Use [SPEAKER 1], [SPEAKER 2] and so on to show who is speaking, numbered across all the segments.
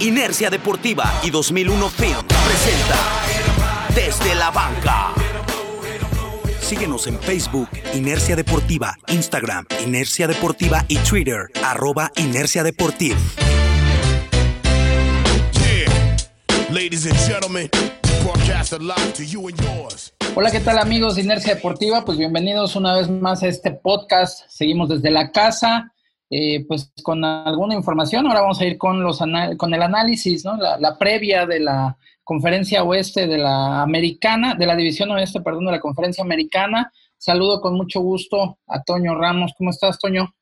[SPEAKER 1] Inercia Deportiva y 2001 Film presenta Desde la Banca. Síguenos en Facebook, Inercia Deportiva, Instagram, Inercia Deportiva y Twitter, arroba Inercia Deportiva.
[SPEAKER 2] Ladies and gentlemen, broadcast live to you and yours.
[SPEAKER 3] Hola, ¿qué tal amigos de Inercia Deportiva? Pues bienvenidos una vez más a este podcast. Seguimos desde la casa, eh, pues con alguna información. Ahora vamos a ir con, los con el análisis, ¿no? La, la, previa de la conferencia oeste de la americana, de la división oeste, perdón, de la conferencia americana. Saludo con mucho gusto a Toño Ramos. ¿Cómo estás, Toño?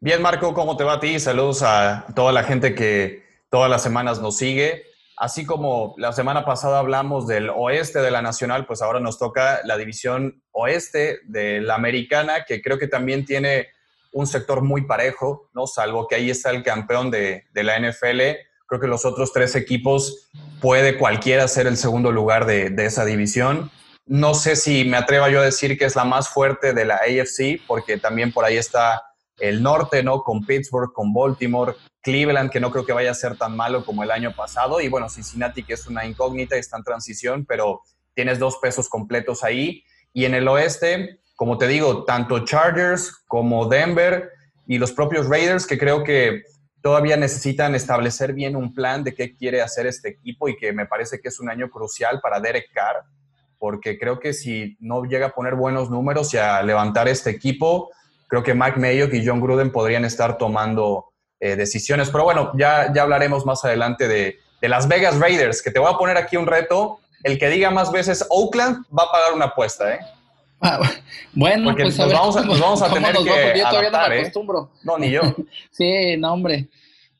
[SPEAKER 4] Bien, Marco, ¿cómo te va a ti? Saludos a toda la gente que todas las semanas nos sigue. Así como la semana pasada hablamos del oeste de la nacional, pues ahora nos toca la división oeste de la americana, que creo que también tiene un sector muy parejo, ¿no? Salvo que ahí está el campeón de, la NFL. Creo que los otros tres equipos puede cualquiera ser el segundo lugar de, de esa división. No sé si me atrevo yo a decir que es la más fuerte de la AFC, porque también por ahí está el norte, ¿no? Con Pittsburgh, con Baltimore, Cleveland, que no creo que vaya a ser tan malo como el año pasado, y bueno, Cincinnati, que es una incógnita, está en transición, pero tienes dos pesos completos ahí. Y en el oeste, como te digo, tanto Chargers como Denver y los propios Raiders, que creo que todavía necesitan establecer bien un plan de qué quiere hacer este equipo y que me parece que es un año crucial para Derek Carr, porque creo que si no llega a poner buenos números y a levantar este equipo, creo que Mike Mayock y John Gruden podrían estar tomando eh, decisiones. Pero bueno, ya, ya hablaremos más adelante de, de, Las Vegas Raiders, que te voy a poner aquí un reto. El que diga más veces Oakland va a pagar una apuesta, ¿eh?
[SPEAKER 3] Ah, bueno,
[SPEAKER 4] Porque
[SPEAKER 3] pues
[SPEAKER 4] nos,
[SPEAKER 3] ver
[SPEAKER 4] vamos a, nos vamos a tener
[SPEAKER 3] nos
[SPEAKER 4] que
[SPEAKER 3] va, yo todavía
[SPEAKER 4] adaptar,
[SPEAKER 3] no me
[SPEAKER 4] ¿eh?
[SPEAKER 3] acostumbro.
[SPEAKER 4] No, ni yo.
[SPEAKER 3] sí, no, hombre.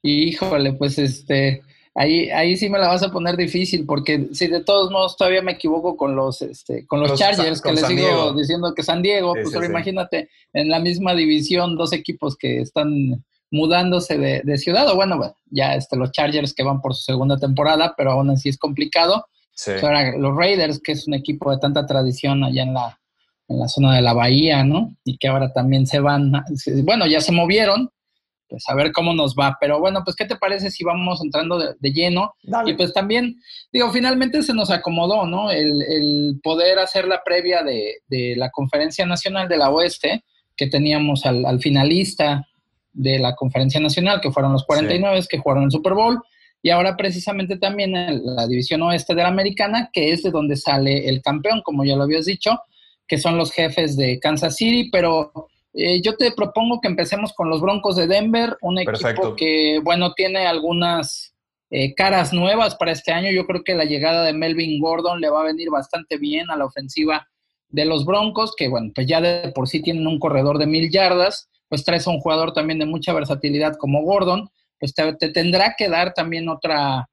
[SPEAKER 3] Híjole, pues este, ahí, ahí sí me la vas a poner difícil, porque si de todos modos todavía me equivoco con los, este, con los,
[SPEAKER 4] Los
[SPEAKER 3] Chargers,
[SPEAKER 4] con
[SPEAKER 3] que les
[SPEAKER 4] San
[SPEAKER 3] sigo
[SPEAKER 4] Diego.
[SPEAKER 3] diciendo que San Diego,
[SPEAKER 4] Sí,
[SPEAKER 3] pues
[SPEAKER 4] sí,
[SPEAKER 3] ahora
[SPEAKER 4] sí.
[SPEAKER 3] imagínate, en la misma división, dos equipos que están mudándose de, de ciudad, o bueno, ya este, los Chargers que van por su segunda temporada, pero aún así es complicado. Pues ahora los Raiders, que es un equipo de tanta tradición allá en la, en la zona de la bahía, ¿no? Y que ahora también se van, a- bueno, ya se movieron, pues a ver cómo nos va. Pero bueno, pues ¿qué te parece si vamos entrando de, de lleno?
[SPEAKER 4] Dale.
[SPEAKER 3] Y pues también, digo, finalmente se nos acomodó, ¿no? El, el poder hacer la previa de, de la Conferencia Nacional de la Oeste, que teníamos al, al finalista de la Conferencia Nacional, que fueron los 49 que jugaron el Super Bowl, y ahora precisamente también en la División Oeste de la Americana, que es de donde sale el campeón, como ya lo habías dicho, que son los jefes de Kansas City, pero eh, yo te propongo que empecemos con los Broncos de Denver, un equipo
[SPEAKER 4] Perfecto.
[SPEAKER 3] que, bueno, tiene algunas eh, caras nuevas para este año. Yo creo que la llegada de Melvin Gordon le va a venir bastante bien a la ofensiva de los Broncos, que, bueno, pues ya de por sí tienen un corredor de mil yardas, pues traes a un jugador también de mucha versatilidad como Gordon, pues te, te tendrá que dar también otra,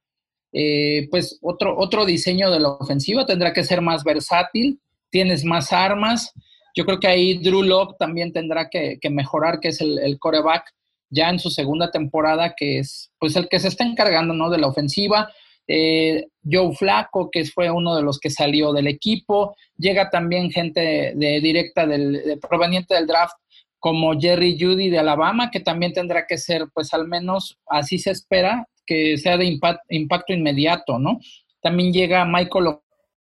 [SPEAKER 3] eh, pues otro, otro diseño de la ofensiva, tendrá que ser más versátil, tienes más armas. Yo creo que ahí Drew Locke también tendrá que, que mejorar, que es el, el coreback ya en su segunda temporada, que es pues el que se está encargando ¿no? de la ofensiva. Eh, Joe Flaco, que fue uno de los que salió del equipo. Llega también gente de, directa del, de, proveniente del draft, como Jerry Judy de Alabama, que también tendrá que ser, pues al menos así se espera, que sea de impact, impacto inmediato, ¿no? También llega Michael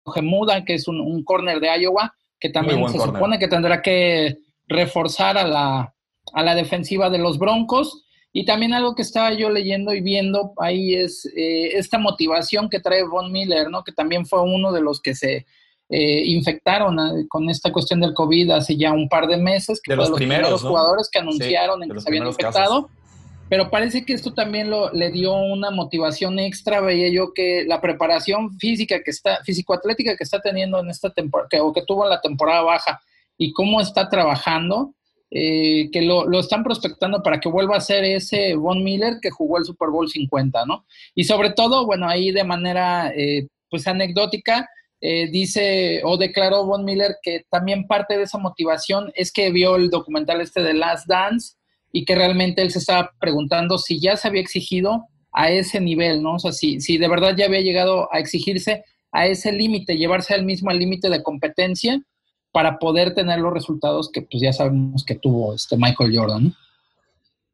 [SPEAKER 3] Ojemuda, que es un, un corner de Iowa, que también se
[SPEAKER 4] corner.
[SPEAKER 3] supone que tendrá que reforzar a la, a la defensiva de los Broncos. Y también algo que estaba yo leyendo y viendo ahí es eh, esta motivación que trae Von Miller, ¿no? Que también fue uno de los que se eh, infectaron eh, con esta cuestión del COVID hace ya un par de meses, que
[SPEAKER 4] De
[SPEAKER 3] fue
[SPEAKER 4] los
[SPEAKER 3] de los
[SPEAKER 4] primeros,
[SPEAKER 3] primeros
[SPEAKER 4] ¿no?
[SPEAKER 3] jugadores que anunciaron
[SPEAKER 4] Sí,
[SPEAKER 3] en que se habían infectado.
[SPEAKER 4] casos.
[SPEAKER 3] Pero parece que esto también lo, le dio una motivación extra. Veía yo que la preparación física que está, físico-atlética que está teniendo en esta temporada, que, o que tuvo en la temporada baja, y cómo está trabajando, eh, que lo, lo, están prospectando para que vuelva a ser ese Von Miller que jugó el Super Bowl 50, ¿no? Y sobre todo, bueno, ahí de manera, eh, pues anecdótica, eh, dice o declaró Von Miller que también parte de esa motivación es que vio el documental este de Last Dance y que realmente él se estaba preguntando si ya se había exigido a ese nivel, ¿no? O sea, si, si de verdad ya había llegado a exigirse a ese límite, llevarse al mismo límite de competencia para poder tener los resultados que pues ya sabemos que tuvo este Michael Jordan.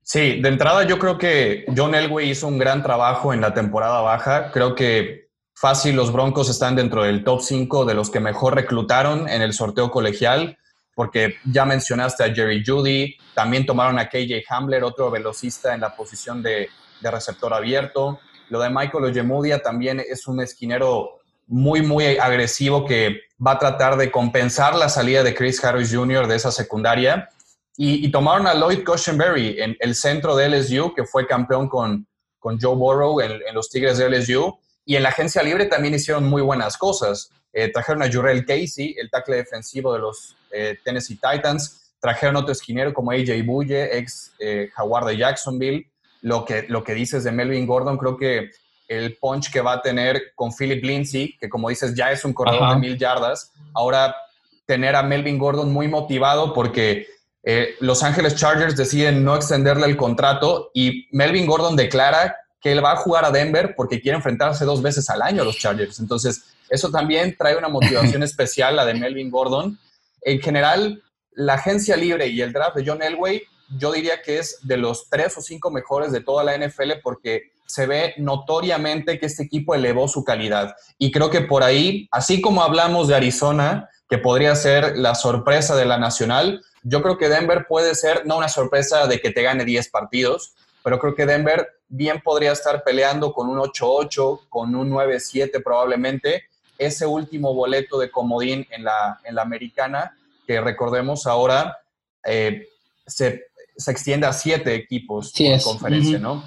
[SPEAKER 4] Sí, de entrada yo creo que John Elway hizo un gran trabajo en la temporada baja. Creo que fácil los Broncos están dentro del top 5 de los que mejor reclutaron en el sorteo colegial, porque ya mencionaste a Jerry Judy, también tomaron a KJ Hamler, otro velocista en la posición de, de receptor abierto. Lo de Michael Ojemudia también es un esquinero muy, muy agresivo que va a tratar de compensar la salida de Chris Harris Jr. de esa secundaria. Y, tomaron a Lloyd Cushenberry en el centro de LSU, que fue campeón con, con Joe Burrow en, los Tigres de LSU. Y en la agencia libre también hicieron muy buenas cosas. Eh, trajeron a Jurel Casey, el tackle defensivo de los eh, Tennessee Titans. Trajeron otro esquinero como AJ Bulle, ex eh, Jaguar de Jacksonville. Lo que, lo que dices de Melvin Gordon, creo que el punch que va a tener con Philip Lindsay, que como dices ya es un corredor de mil yardas, ahora tener a Melvin Gordon muy motivado porque eh, Los Ángeles Chargers deciden no extenderle el contrato y Melvin Gordon declara que él va a jugar a Denver porque quiere enfrentarse dos veces al año a los Chargers. Entonces, eso también trae una motivación especial, la de Melvin Gordon. En general, la agencia libre y el draft de John Elway, yo diría que es de los tres o cinco mejores de toda la NFL porque se ve notoriamente que este equipo elevó su calidad. Y creo que por ahí, así como hablamos de Arizona, que podría ser la sorpresa de la nacional, yo creo que Denver puede ser, no una sorpresa de que te gane 10 partidos, pero creo que Denver bien podría estar peleando con un 8-8, con un 9-7 probablemente, ese último boleto de comodín en la, en la americana, que recordemos ahora eh, se, se, extiende a siete equipos en conferencia, ¿no?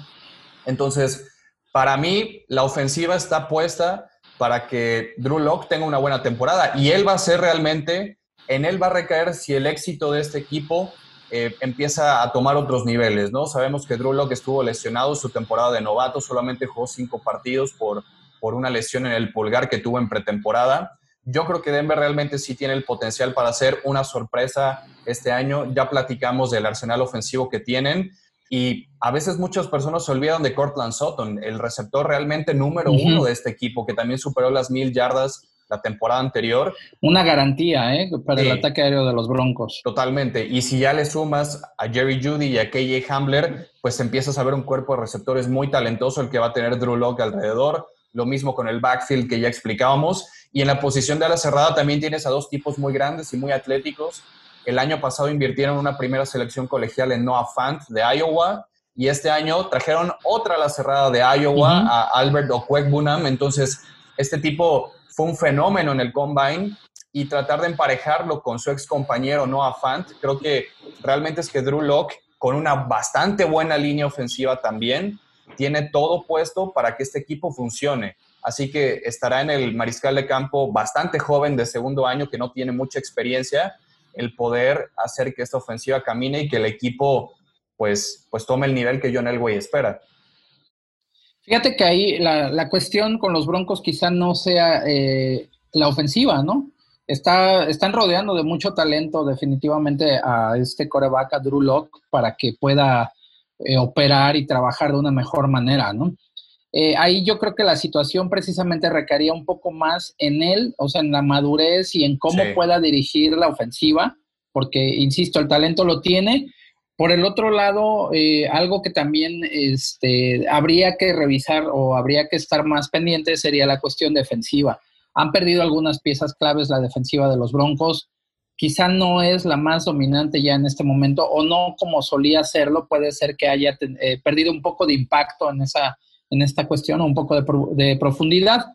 [SPEAKER 4] Entonces, para mí, la ofensiva está puesta para que Drew Locke tenga una buena temporada y él va a ser realmente en él va a recaer si el éxito de este equipo eh, empieza a tomar otros niveles, ¿no? Sabemos que Drew Locke estuvo lesionado su temporada de novato, solamente jugó cinco partidos por, por una lesión en el pulgar que tuvo en pretemporada. Yo creo que Denver realmente sí tiene el potencial para hacer una sorpresa este año. Ya platicamos del arsenal ofensivo que tienen y a veces muchas personas se olvidan de Cortland Sutton, el receptor realmente número uno de este equipo, que también superó las mil yardas la temporada anterior.
[SPEAKER 3] Una garantía ¿eh? para el ataque aéreo de los Broncos.
[SPEAKER 4] Totalmente. Y si ya le sumas a Jerry Judy y a KJ Hamler, pues empiezas a ver un cuerpo de receptores muy talentoso el que va a tener Drew Locke alrededor. Lo mismo con el backfield que ya explicábamos. Y en la posición de ala cerrada también tienes a dos tipos muy grandes y muy atléticos. El año pasado invirtieron una primera selección colegial en Noah Fant de Iowa y este año trajeron otra ala cerrada de Iowa, a Albert Okwekbunam. Entonces, este tipo fue un fenómeno en el combine y tratar de emparejarlo con su ex compañero Noah Fant, creo que realmente es que Drew Locke, con una bastante buena línea ofensiva también, tiene todo puesto para que este equipo funcione. Así que estará en el mariscal de campo bastante joven de segundo año que no tiene mucha experiencia, el poder hacer que esta ofensiva camine y que el equipo pues, pues tome el nivel que John Elway espera.
[SPEAKER 3] Fíjate que ahí la, cuestión con los Broncos quizá no sea eh, la ofensiva, ¿no? Está, están rodeando de mucho talento definitivamente a este coreback, a Drew Locke, para que pueda eh, operar y trabajar de una mejor manera, ¿no? Eh, ahí yo creo que la situación precisamente requería un poco más en él, o sea, en la madurez y en cómo pueda dirigir la ofensiva, porque, insisto, el talento lo tiene, por el otro lado, eh, algo que también este, habría que revisar o habría que estar más pendiente sería la cuestión defensiva. Han perdido algunas piezas claves la defensiva de los Broncos. Quizá no es la más dominante ya en este momento o no como solía serlo. Puede ser que haya eh, perdido un poco de impacto en, esa, en esta cuestión o un poco de, profundidad.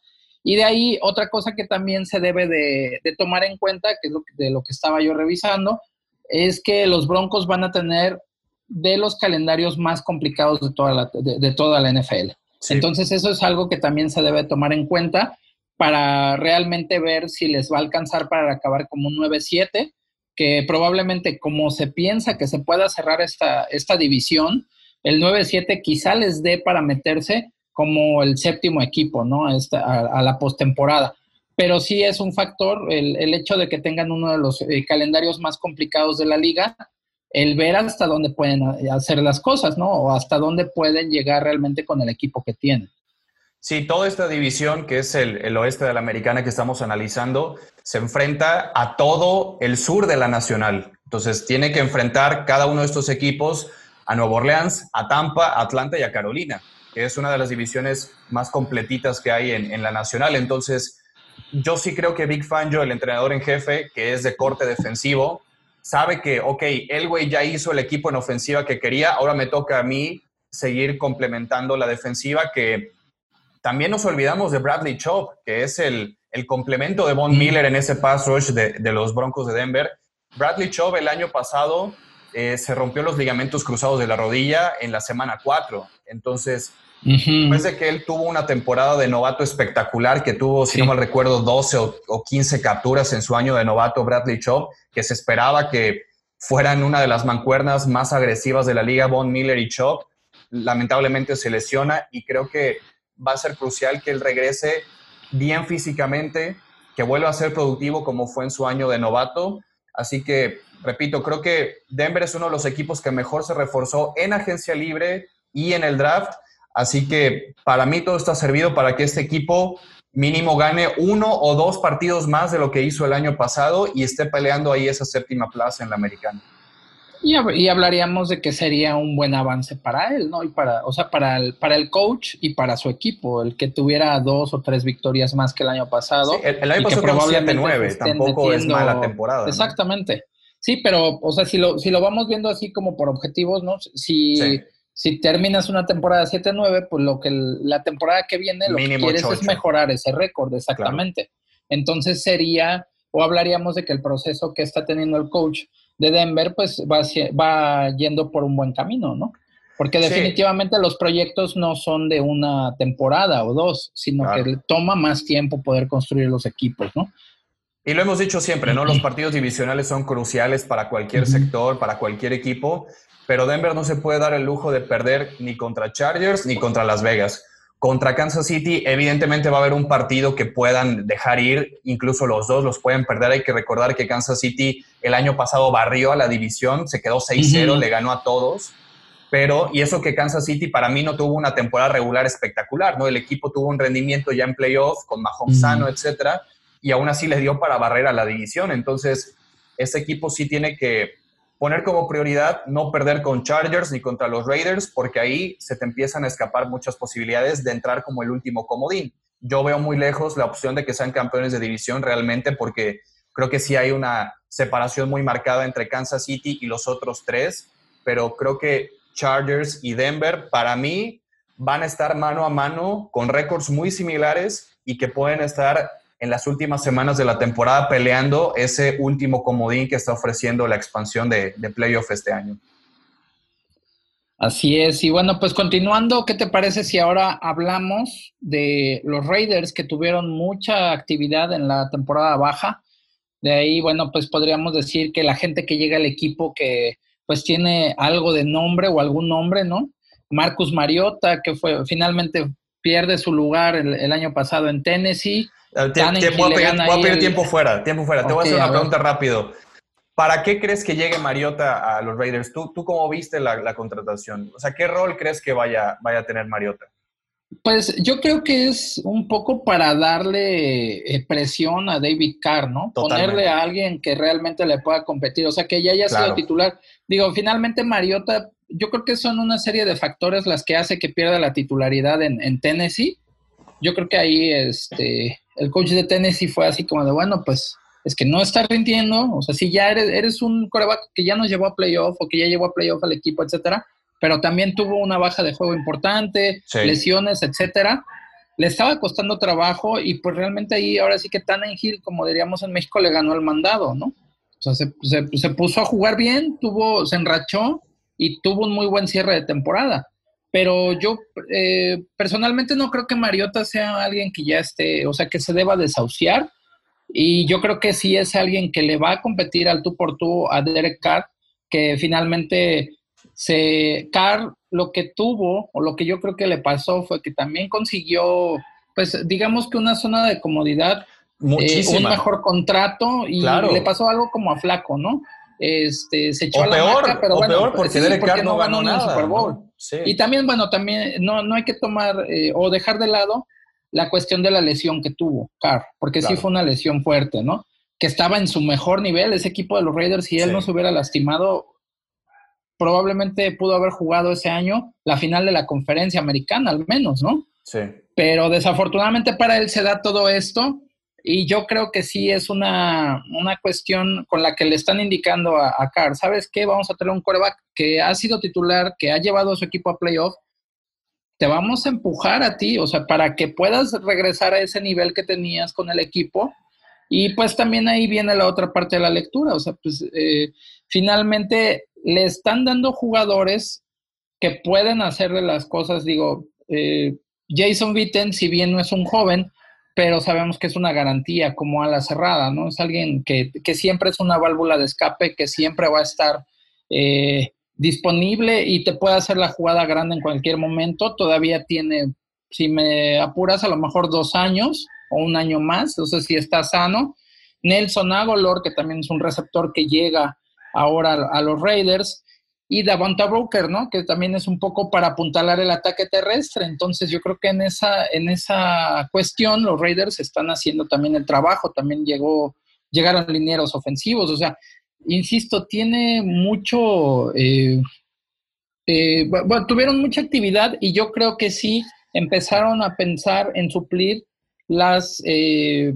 [SPEAKER 3] Y de ahí otra cosa que también se debe de, tomar en cuenta, que es de lo que estaba yo revisando, es que los Broncos van a tener de los calendarios más complicados de toda la, de, toda la NFL. Entonces eso es algo que también se debe tomar en cuenta para realmente ver si les va a alcanzar para acabar como un 9-7, que probablemente como se piensa que se pueda cerrar esta, esta división, el 9-7 quizá les dé para meterse como el séptimo equipo, ¿no? A, a la postemporada pero sí es un factor el, el hecho de que tengan uno de los eh, calendarios más complicados de la liga, el ver hasta dónde pueden eh, hacer las cosas, ¿no? O hasta dónde pueden llegar realmente con el equipo que tienen.
[SPEAKER 4] Sí, toda esta división, que es el, el, oeste de la americana que estamos analizando, se enfrenta a todo el sur de la nacional. Entonces, tiene que enfrentar cada uno de estos equipos a Nueva Orleans, a Tampa, a Atlanta y a Carolina, que es una de las divisiones más completitas que hay en, en la nacional. Entonces, yo sí creo que Big Fangio, el entrenador en jefe, que es de corte defensivo, sabe que, ok, el güey ya hizo el equipo en ofensiva que quería, ahora me toca a mí seguir complementando la defensiva, que también nos olvidamos de Bradley Chop, que es el, complemento de Von Miller en ese pass rush de, los Broncos de Denver. Bradley Chop el año pasado eh, se rompió los ligamentos cruzados de la rodilla en la semana 4. Entonces, Después de que él tuvo una temporada de novato espectacular, que tuvo, si no mal recuerdo, 12 o, 15 capturas en su año de novato, Bradley Chop, que se esperaba que fueran una de las mancuernas más agresivas de la liga, Von Miller y Chop, lamentablemente se lesiona y creo que va a ser crucial que él regrese bien físicamente, que vuelva a ser productivo como fue en su año de novato. Así que, repito, creo que Denver es uno de los equipos que mejor se reforzó en agencia libre y en el draft Así que para mí todo está servido para que este equipo mínimo gane uno o dos partidos más de lo que hizo el año pasado y esté peleando ahí esa séptima plaza en la americana.
[SPEAKER 3] Y, hablaríamos de que sería un buen avance para él, ¿no? Y para, o sea, para el, para el coach y para su equipo, el que tuviera dos o tres victorias más que el año pasado.
[SPEAKER 4] el, año pasado probablemente nueve, tampoco es mala temporada.
[SPEAKER 3] Exactamente. Sí, pero, o sea, si lo, si lo vamos viendo así como por objetivos, ¿no? Si si terminas una temporada 7-9, pues lo que la temporada que viene lo que quieres es mejorar ese récord, exactamente. Entonces sería, o hablaríamos de que el proceso que está teniendo el coach de Denver, pues va, va yendo por un buen camino, ¿no? Porque definitivamente los proyectos no son de una temporada o dos, sino que toma más tiempo poder construir los equipos, ¿no?
[SPEAKER 4] Y lo hemos dicho siempre, ¿no? Los partidos divisionales son cruciales para cualquier sector, para cualquier equipo pero Denver no se puede dar el lujo de perder ni contra Chargers ni contra Las Vegas. Contra Kansas City, evidentemente va a haber un partido que puedan dejar ir, incluso los dos los pueden perder. Hay que recordar que Kansas City el año pasado barrió a la división, se quedó 6-0, le ganó a todos. Pero, y eso que Kansas City para mí no tuvo una temporada regular espectacular, ¿no? El equipo tuvo un rendimiento ya en playoff con Mahomes sano, etcétera, y aún así le dio para barrer a la división. Entonces, ese equipo sí tiene que poner como prioridad no perder con Chargers ni contra los Raiders, porque ahí se te empiezan a escapar muchas posibilidades de entrar como el último comodín. Yo veo muy lejos la opción de que sean campeones de división realmente, porque creo que sí hay una separación muy marcada entre Kansas City y los otros tres, pero creo que Chargers y Denver, para mí, van a estar mano a mano con récords muy similares y que pueden estar en las últimas semanas de la temporada peleando ese último comodín que está ofreciendo la expansión de, de playoff este año.
[SPEAKER 3] Así es, y bueno, pues continuando, ¿qué te parece si ahora hablamos de los Raiders que tuvieron mucha actividad en la temporada baja? De ahí, bueno, pues podríamos decir que la gente que llega al equipo que pues tiene algo de nombre o algún nombre, ¿no? Marcus Mariota, que fue finalmente pierde su lugar el año pasado en Tennessee,
[SPEAKER 4] voy, a pedir, tiempo fuera, tiempo fuera. Te voy a hacer una pregunta rápido. ¿Para qué crees que llegue Mariota a los Raiders? ¿Tú, tú cómo viste la, contratación? O sea, ¿qué rol crees que vaya, vaya a tener Mariota?
[SPEAKER 3] Pues yo creo que es un poco para darle eh, presión a David Carr, ¿no? Ponerle a alguien que realmente le pueda competir, o sea, que ya haya sido titular. Digo, finalmente Mariota, yo creo que son una serie de factores las que hace que pierda la titularidad en, en Tennessee. Yo creo que ahí, este, el coach de Tennessee fue así como de, bueno, pues es que no está rindiendo, o sea, si ya eres, eres un coreback que ya nos llevó a playoff o que ya llevó a playoff al equipo, etcétera, pero también tuvo una baja de juego importante, lesiones, etcétera, le estaba costando trabajo y pues realmente ahí ahora sí que Hill, como diríamos en México, le ganó el mandado, ¿no? O sea, se, se puso a jugar bien, tuvo, se enrachó y tuvo un muy buen cierre de temporada pero yo eh, personalmente no creo que Mariota sea alguien que ya esté, o sea, que se deba desahuciar. Y yo creo que sí es alguien que le va a competir al tú por tú a Derek Carr, que finalmente se Carr lo que tuvo o lo que yo creo que le pasó fue que también consiguió, pues digamos que una zona de comodidad, eh, un mejor contrato y le pasó algo como a Flaco, ¿no? Este, se echó a la
[SPEAKER 4] peor, pero bueno, peor porque, Derek Carr no,
[SPEAKER 3] ganó, nada, el Super Bowl. Y también, bueno, también no, no hay que tomar eh, o dejar de lado la cuestión de la lesión que tuvo Carr, porque sí fue una lesión fuerte, ¿no? Que estaba en su mejor nivel, ese equipo de los Raiders, si él no se hubiera lastimado, probablemente pudo haber jugado ese año la final de la conferencia americana, al menos, ¿no?
[SPEAKER 4] Sí.
[SPEAKER 3] Pero desafortunadamente para él se da todo esto y yo creo que sí es una, cuestión con la que le están indicando a, a Carr, ¿sabes qué? Vamos a tener un quarterback que ha sido titular, que ha llevado a su equipo a playoff, te vamos a empujar a ti, o sea, para que puedas regresar a ese nivel que tenías con el equipo. Y pues también ahí viene la otra parte de la lectura, o sea, pues eh, finalmente le están dando jugadores que pueden hacerle las cosas, digo, eh, Jason Witten, si bien no es un joven, pero sabemos que es una garantía como a la cerrada, ¿no? Es alguien que, siempre es una válvula de escape, que siempre va a estar eh, disponible y te puede hacer la jugada grande en cualquier momento. Todavía tiene, si me apuras, a lo mejor dos años o un año más, entonces si está sano. Nelson Agolor, que también es un receptor que llega ahora a los Raiders, y Davonta Broker, ¿no? Que también es un poco para apuntalar el ataque terrestre. Entonces, yo creo que en esa, en esa cuestión los Raiders están haciendo también el trabajo. También llegó, llegaron linieros ofensivos. O sea, insisto, tiene mucho, eh, eh, bueno, tuvieron mucha actividad y yo creo que sí empezaron a pensar en suplir las eh,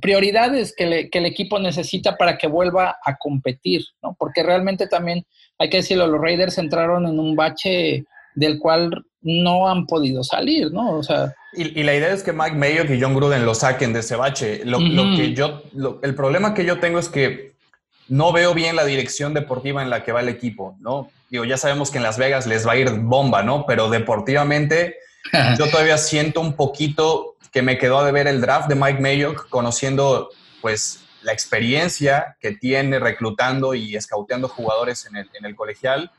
[SPEAKER 3] prioridades que, que, el equipo necesita para que vuelva a competir, ¿no? Porque realmente también, hay que decirlo, los Raiders entraron en un bache del cual no han podido salir, ¿no? O sea...
[SPEAKER 4] Y, la idea es que Mike Mayock y John Gruden lo saquen de ese bache. Lo, que yo, el problema que yo tengo es que no veo bien la dirección deportiva en la que va el equipo, ¿no? Digo, ya sabemos que en Las Vegas les va a ir bomba, ¿no? Pero deportivamente yo todavía siento un poquito que me quedó de ver el draft de Mike Mayock, conociendo pues la experiencia que tiene reclutando y escauteando jugadores en el, en el colegial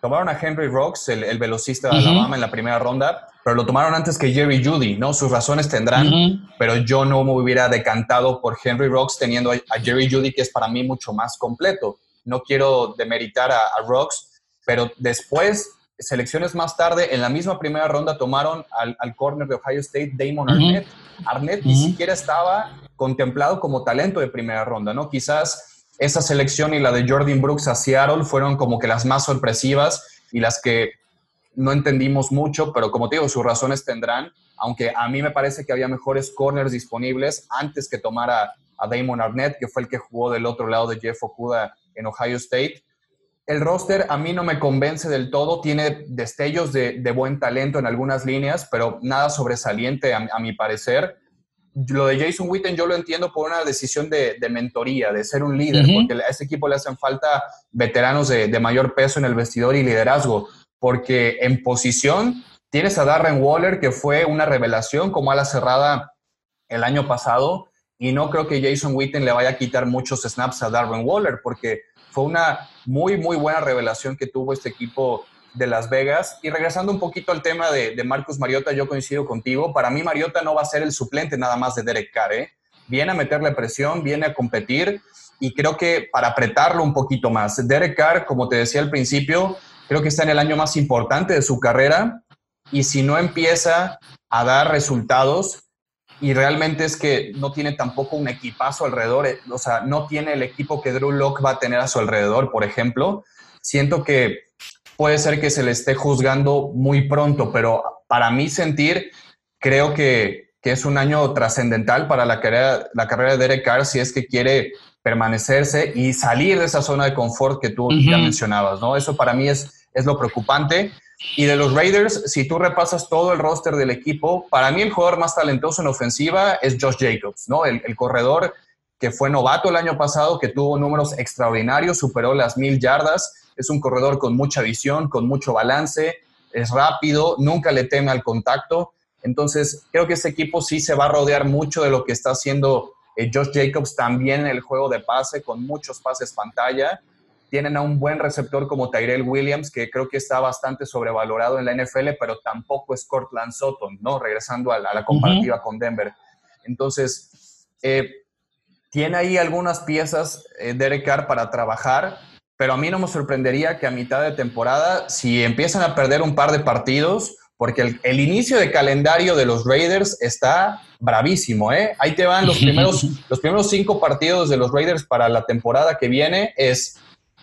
[SPEAKER 4] Tomaron a Henry Rocks, el, velocista de Alabama, en la primera ronda, pero lo tomaron antes que Jerry Judy, ¿no? Sus razones tendrán, pero yo no me hubiera decantado por Henry Rocks teniendo a, Jerry Judy, que es para mí mucho más completo. No quiero demeritar a, Rocks, pero después, selecciones más tarde, en la misma primera ronda tomaron al, al corner de Ohio State, Damon Arnett. Arnett ni siquiera estaba contemplado como talento de primera ronda, ¿no? Quizás esa selección y la de Jordan Brooks a Seattle fueron como que las más sorpresivas y las que no entendimos mucho, pero como te digo, sus razones tendrán, aunque a mí me parece que había mejores corners disponibles antes que tomara a Damon Arnett, que fue el que jugó del otro lado de Jeff Okuda en Ohio State. El roster a mí no me convence del todo, tiene destellos de, buen talento en algunas líneas, pero nada sobresaliente a mi parecer. Lo de Jason Witten yo lo entiendo por una decisión de, mentoría, de ser un líder, porque a ese equipo le hacen falta veteranos de, mayor peso en el vestidor y liderazgo, porque en posición tienes a Darren Waller, que fue una revelación como ala cerrada el año pasado, y no creo que Jason Witten le vaya a quitar muchos snaps a Darren Waller, porque fue una muy, muy buena revelación que tuvo este equipo de Las Vegas. Y regresando un poquito al tema de, Marcus Mariota, yo coincido contigo. Para mí, Mariota no va a ser el suplente nada más de Derek Carr. ¿eh? Viene a meterle presión, viene a competir y creo que para apretarlo un poquito más. Derek Carr, como te decía al principio, creo que está en el año más importante de su carrera y si no empieza a dar resultados, y realmente es que no tiene tampoco un equipazo alrededor, eh, o sea, no tiene el equipo que Drew Locke va a tener a su alrededor, por ejemplo. Siento que puede ser que se le esté juzgando muy pronto, pero para mí sentir, creo que, es un año trascendental para la carrera, la carrera de Derek Carr si es que quiere permanecerse y salir de esa zona de confort que tú ya mencionabas, ¿no? Eso para mí es, es lo preocupante. Y de los Raiders, si tú repasas todo el roster del equipo, para mí el jugador más talentoso en ofensiva es Josh Jacobs, ¿no? El, el corredor que fue novato el año pasado, que tuvo números extraordinarios, superó las mil yardas es un corredor con mucha visión, con mucho balance, es rápido, nunca le teme al contacto. Entonces, creo que este equipo sí se va a rodear mucho de lo que está haciendo eh, Josh Jacobs también en el juego de pase, con muchos pases pantalla. Tienen a un buen receptor como Tyrell Williams, que creo que está bastante sobrevalorado en la NFL, pero tampoco es Cortland Sutton, ¿no? Regresando a la, comparativa con Denver. Entonces, eh, tiene ahí algunas piezas eh, Derek Carr para trabajar pero a mí no me sorprendería que a mitad de temporada, si empiezan a perder un par de partidos, porque el, inicio de calendario de los Raiders está bravísimo, ¿eh? Ahí te van los primeros, los primeros cinco partidos de los Raiders para la temporada que viene, es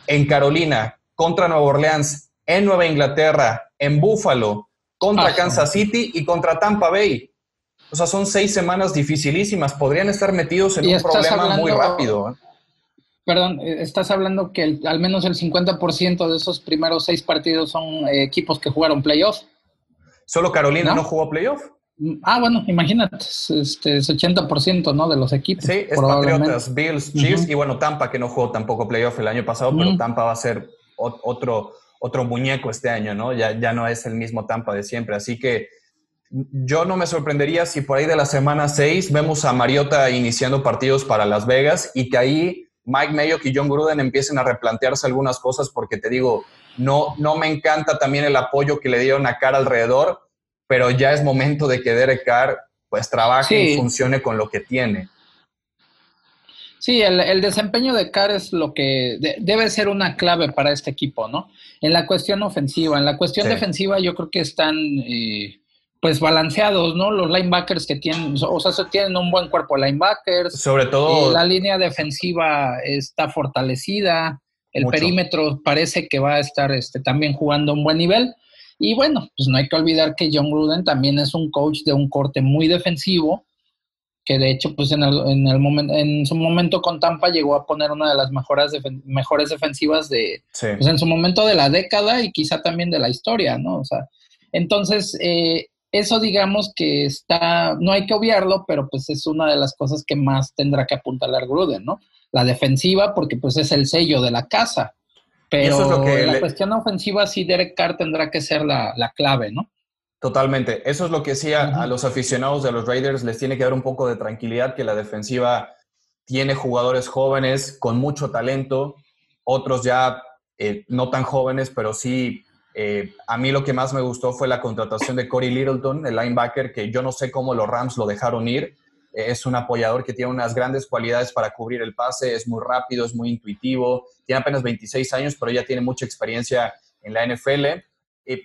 [SPEAKER 4] en Carolina, contra Nueva Orleans, en Nueva Inglaterra, en Buffalo, contra Kansas City y contra Tampa Bay. O sea, son seis semanas dificilísimas. Podrían estar metidos en un problema muy rápido. ¿eh?
[SPEAKER 3] Perdón, eh, estás hablando que al menos el 50% de esos primeros seis partidos son eh, equipos que jugaron playoff.
[SPEAKER 4] ¿Solo Carolina no, jugó playoff?
[SPEAKER 3] Ah, bueno, imagínate, este, es 80%, ¿no? De los equipos.
[SPEAKER 4] Sí, es Patriotas, Bills, Chiefs y bueno, Tampa que no jugó tampoco playoff el año pasado, pero Tampa va a ser otro, otro muñeco este año, ¿no? Ya, ya no es el mismo Tampa de siempre. Así que yo no me sorprendería si por ahí de la semana 6 vemos a Mariota iniciando partidos para Las Vegas y que ahí Mike Mayock y John Gruden empiecen a replantearse algunas cosas porque te digo, no, no me encanta también el apoyo que le dieron a Carr alrededor, pero ya es momento de que Derek Carr pues trabaje y funcione con lo que tiene.
[SPEAKER 3] Sí, el, desempeño de Carr es lo que debe ser una clave para este equipo, ¿no? En la cuestión ofensiva, en la cuestión defensiva yo creo que están... Eh, pues balanceados, ¿no? Los linebackers que tienen, o sea, tienen un buen cuerpo de linebackers.
[SPEAKER 4] Sobre todo.
[SPEAKER 3] Eh, la línea defensiva está fortalecida. El perímetro parece que va a estar este, también jugando a un buen nivel. Y bueno, pues no hay que olvidar que John Gruden también es un coach de un corte muy defensivo, que de hecho, pues en, el, en, el momento, en su momento con Tampa llegó a poner una de las mejores, mejores defensivas de, pues en su momento de la década y quizá también de la historia, ¿no? O sea, entonces, eh, eso digamos que está, no hay que obviarlo, pero pues es una de las cosas que más tendrá que apuntalar Gruden, ¿no? La defensiva, porque pues es el sello de la casa. Pero la cuestión ofensiva sí Derek Carr tendrá que ser la, clave, ¿no?
[SPEAKER 4] Totalmente. Eso es lo que sí a, los aficionados de los Raiders les tiene que dar un poco de tranquilidad que la defensiva tiene jugadores jóvenes con mucho talento, otros ya eh, no tan jóvenes, pero sí eh, a mí lo que más me gustó fue la contratación de Corey Littleton, el linebacker, que yo no sé cómo los Rams lo dejaron ir. Es un apoyador que tiene unas grandes cualidades para cubrir el pase, es muy rápido, es muy intuitivo, tiene apenas 26 años, pero ya tiene mucha experiencia en la NFL.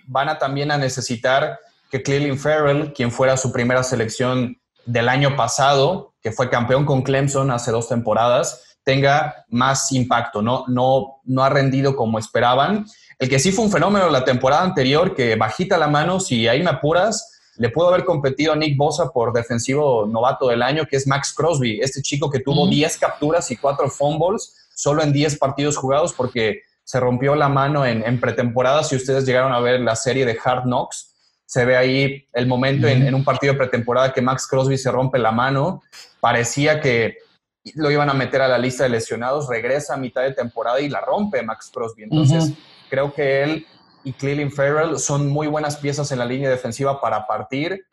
[SPEAKER 4] van a también a necesitar que Cleveland Farrell, quien fuera su primera selección del año pasado, que fue campeón con Clemson hace dos temporadas, tenga más impacto. No, no, no ha rendido como esperaban el que sí fue un fenómeno la temporada anterior, que bajita la mano, si ahí me apuras, le pudo haber competido a Nick Bosa por defensivo novato del año, que es Max Crosby, este chico que tuvo 10 capturas y 4 fumbles solo en 10 partidos jugados porque se rompió la mano en, pretemporada. Si ustedes llegaron a ver la serie de Hard Knocks, se ve ahí el momento en, en, un partido de pretemporada que Max Crosby se rompe la mano. Parecía que lo iban a meter a la lista de lesionados, regresa a mitad de temporada y la rompe Max Crosby. Entonces, creo que él y Cleveland Farrell son muy buenas piezas en la línea defensiva para partir.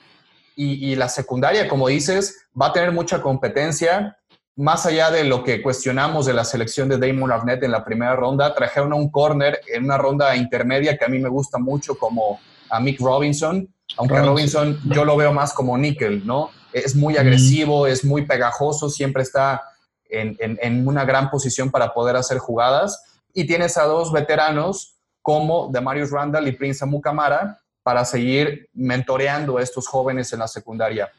[SPEAKER 4] Y, la secundaria, como dices, va a tener mucha competencia. Más allá de lo que cuestionamos de la selección de Damon Arnett en la primera ronda, trajeron a un corner en una ronda intermedia que a mí me gusta mucho, como a Mick Robinson. Aunque Robinson yo lo veo más como nickel, ¿no? Es muy agresivo, es muy pegajoso, siempre está en, en una gran posición para poder hacer jugadas y tienes a dos veteranos como Demarius Randall y Prince Amukamara para seguir mentoreando a estos jóvenes en la secundaria.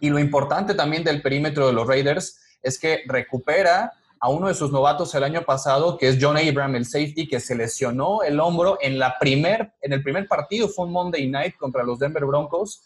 [SPEAKER 4] Y lo importante también del perímetro de los Raiders es que recupera a uno de sus novatos el año pasado, que es John Abram, el safety, que se lesionó el hombro en, la primer, en el primer partido, fue un Monday Night contra los Denver Broncos,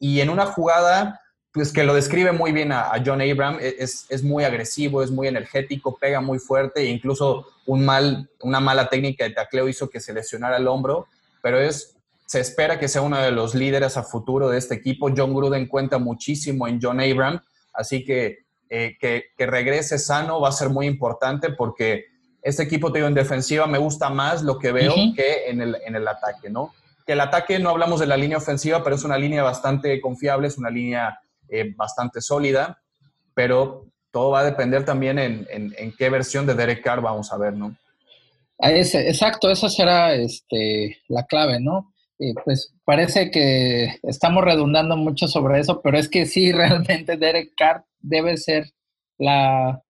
[SPEAKER 4] y en una jugada pues que lo describe muy bien a, John Abram, e, es, muy agresivo, es muy energético, pega muy fuerte e incluso un mal, una mala técnica de tacleo hizo que se lesionara el hombro, pero es, se espera que sea uno de los líderes a futuro de este equipo. John Gruden cuenta muchísimo en John Abram, así que, eh, que, regrese sano va a ser muy importante porque este equipo, te en defensiva me gusta más lo que veo que en el, en el ataque, ¿no? Que el ataque no hablamos de la línea ofensiva, pero es una línea bastante confiable, es una línea eh, bastante sólida, pero todo va a depender también en, en, qué versión de Derek Carr vamos a ver, ¿no?
[SPEAKER 3] exacto, esa será este, la clave, ¿no? pues parece que estamos redundando mucho sobre eso, pero es que sí, realmente Derek Carr debe ser la,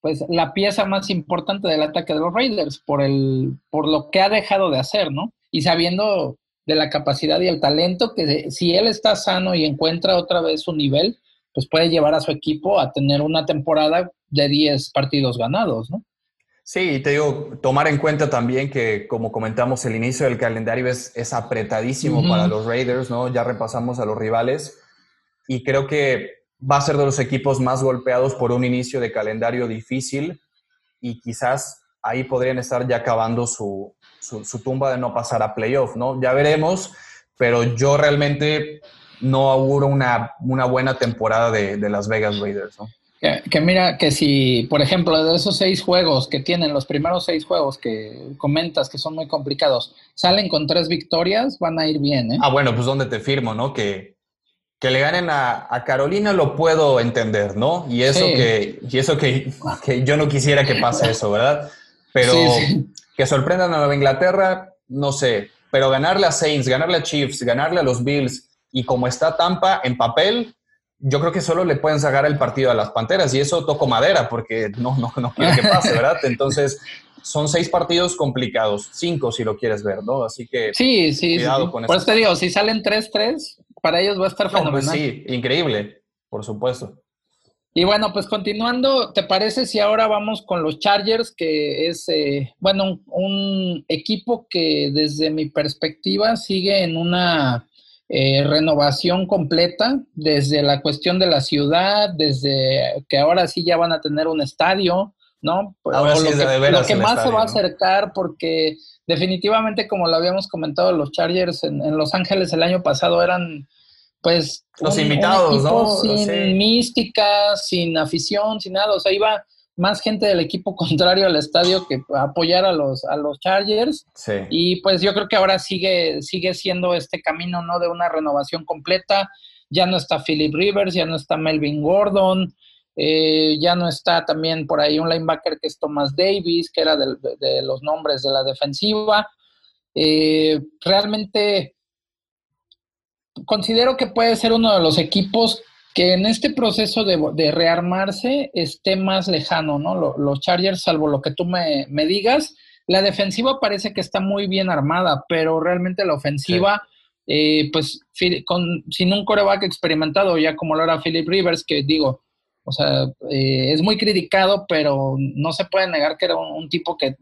[SPEAKER 3] pues, la pieza más importante del ataque de los Raiders por, el, por lo que ha dejado de hacer, ¿no? Y sabiendo de la capacidad y el talento que si él está sano y encuentra otra vez su nivel, pues puede llevar a su equipo a tener una temporada de 10 partidos ganados, ¿no?
[SPEAKER 4] Sí, te digo, tomar en cuenta también que, como comentamos, el inicio del calendario es, es apretadísimo para los Raiders, ¿no? Ya repasamos a los rivales y creo que va a ser de los equipos más golpeados por un inicio de calendario difícil y quizás ahí podrían estar ya acabando su, su, tumba de no pasar a playoff, ¿no? Ya veremos, pero yo realmente no auguro una, una buena temporada de, de Las Vegas Raiders, ¿no?
[SPEAKER 3] Que, mira, que si, por ejemplo, de esos seis juegos que tienen, los primeros seis juegos que comentas que son muy complicados, salen con tres victorias, van a ir bien, ¿eh?
[SPEAKER 4] Ah, bueno, pues donde te firmo, ¿no? Que, que le ganen a, Carolina lo puedo entender, ¿no? Y eso, que, y eso que, que, yo no quisiera que pase eso, ¿verdad? Pero que sorprendan a Nueva Inglaterra, no sé. Pero ganarle a Saints, ganarle a Chiefs, ganarle a los Bills y como está Tampa en papel, yo creo que solo le pueden sacar el partido a las Panteras y eso toco madera porque no, no, no quiero que pase, ¿verdad? Entonces, son seis partidos complicados, cinco si lo quieres ver, ¿no? Así que
[SPEAKER 3] sí, sí, cuidado con eso. Por eso te digo, si salen 3-3, para ellos va a estar pues fenomenal.
[SPEAKER 4] sí, increíble, por supuesto.
[SPEAKER 3] Y bueno, pues continuando, ¿te parece si ahora vamos con los Chargers, que es, eh, bueno, un equipo que desde mi perspectiva sigue en una eh, renovación completa, desde la cuestión de la ciudad, desde que ahora sí ya van a tener un estadio, ¿no?
[SPEAKER 4] Ahora sí
[SPEAKER 3] lo, que, más se va a acercar, porque definitivamente, como lo habíamos comentado, los Chargers en, Los Ángeles el año pasado eran, pues,
[SPEAKER 4] los invitados, ¿no?
[SPEAKER 3] Sin mística, sin afición, sin nada, o sea, iba más gente del equipo contrario al estadio que apoyar a los, a los Chargers. Y pues yo creo que ahora sigue, sigue siendo este camino, ¿no? De una renovación completa. Ya no está Philip Rivers, ya no está Melvin Gordon, eh, ya no está también por ahí un linebacker que es Thomas Davis, que era de, los nombres de la defensiva. Eh, realmente considero que puede ser uno de los equipos que en este proceso de, rearmarse esté más lejano, ¿no? los Chargers, salvo lo que tú me, digas, la defensiva parece que está muy bien armada, pero realmente la ofensiva, eh, pues con, sin un coreback experimentado, ya como lo era Philip Rivers, que digo, o sea, eh, es muy criticado, pero no se puede negar que era un, tipo que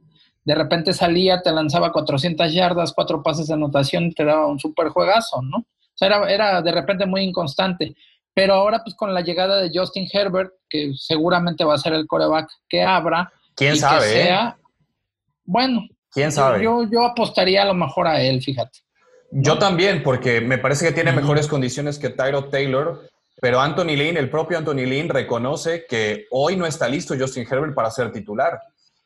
[SPEAKER 3] de repente salía, te lanzaba 400 yardas, cuatro pases de anotación y te daba un super juegazo, ¿no? O sea, era, era de repente muy inconstante. Pero ahora, pues con la llegada de Justin Herbert, que seguramente va a ser el coreback que abra.
[SPEAKER 4] ¿Quién sabe?
[SPEAKER 3] Que sea, Bueno,
[SPEAKER 4] ¿quién sabe?
[SPEAKER 3] Yo, yo apostaría a lo mejor a él, fíjate.
[SPEAKER 4] Yo también, porque me parece que tiene mejores condiciones que Tyro Taylor, pero Anthony Lynn, el propio Anthony Lynn, reconoce que hoy no está listo Justin Herbert para ser titular.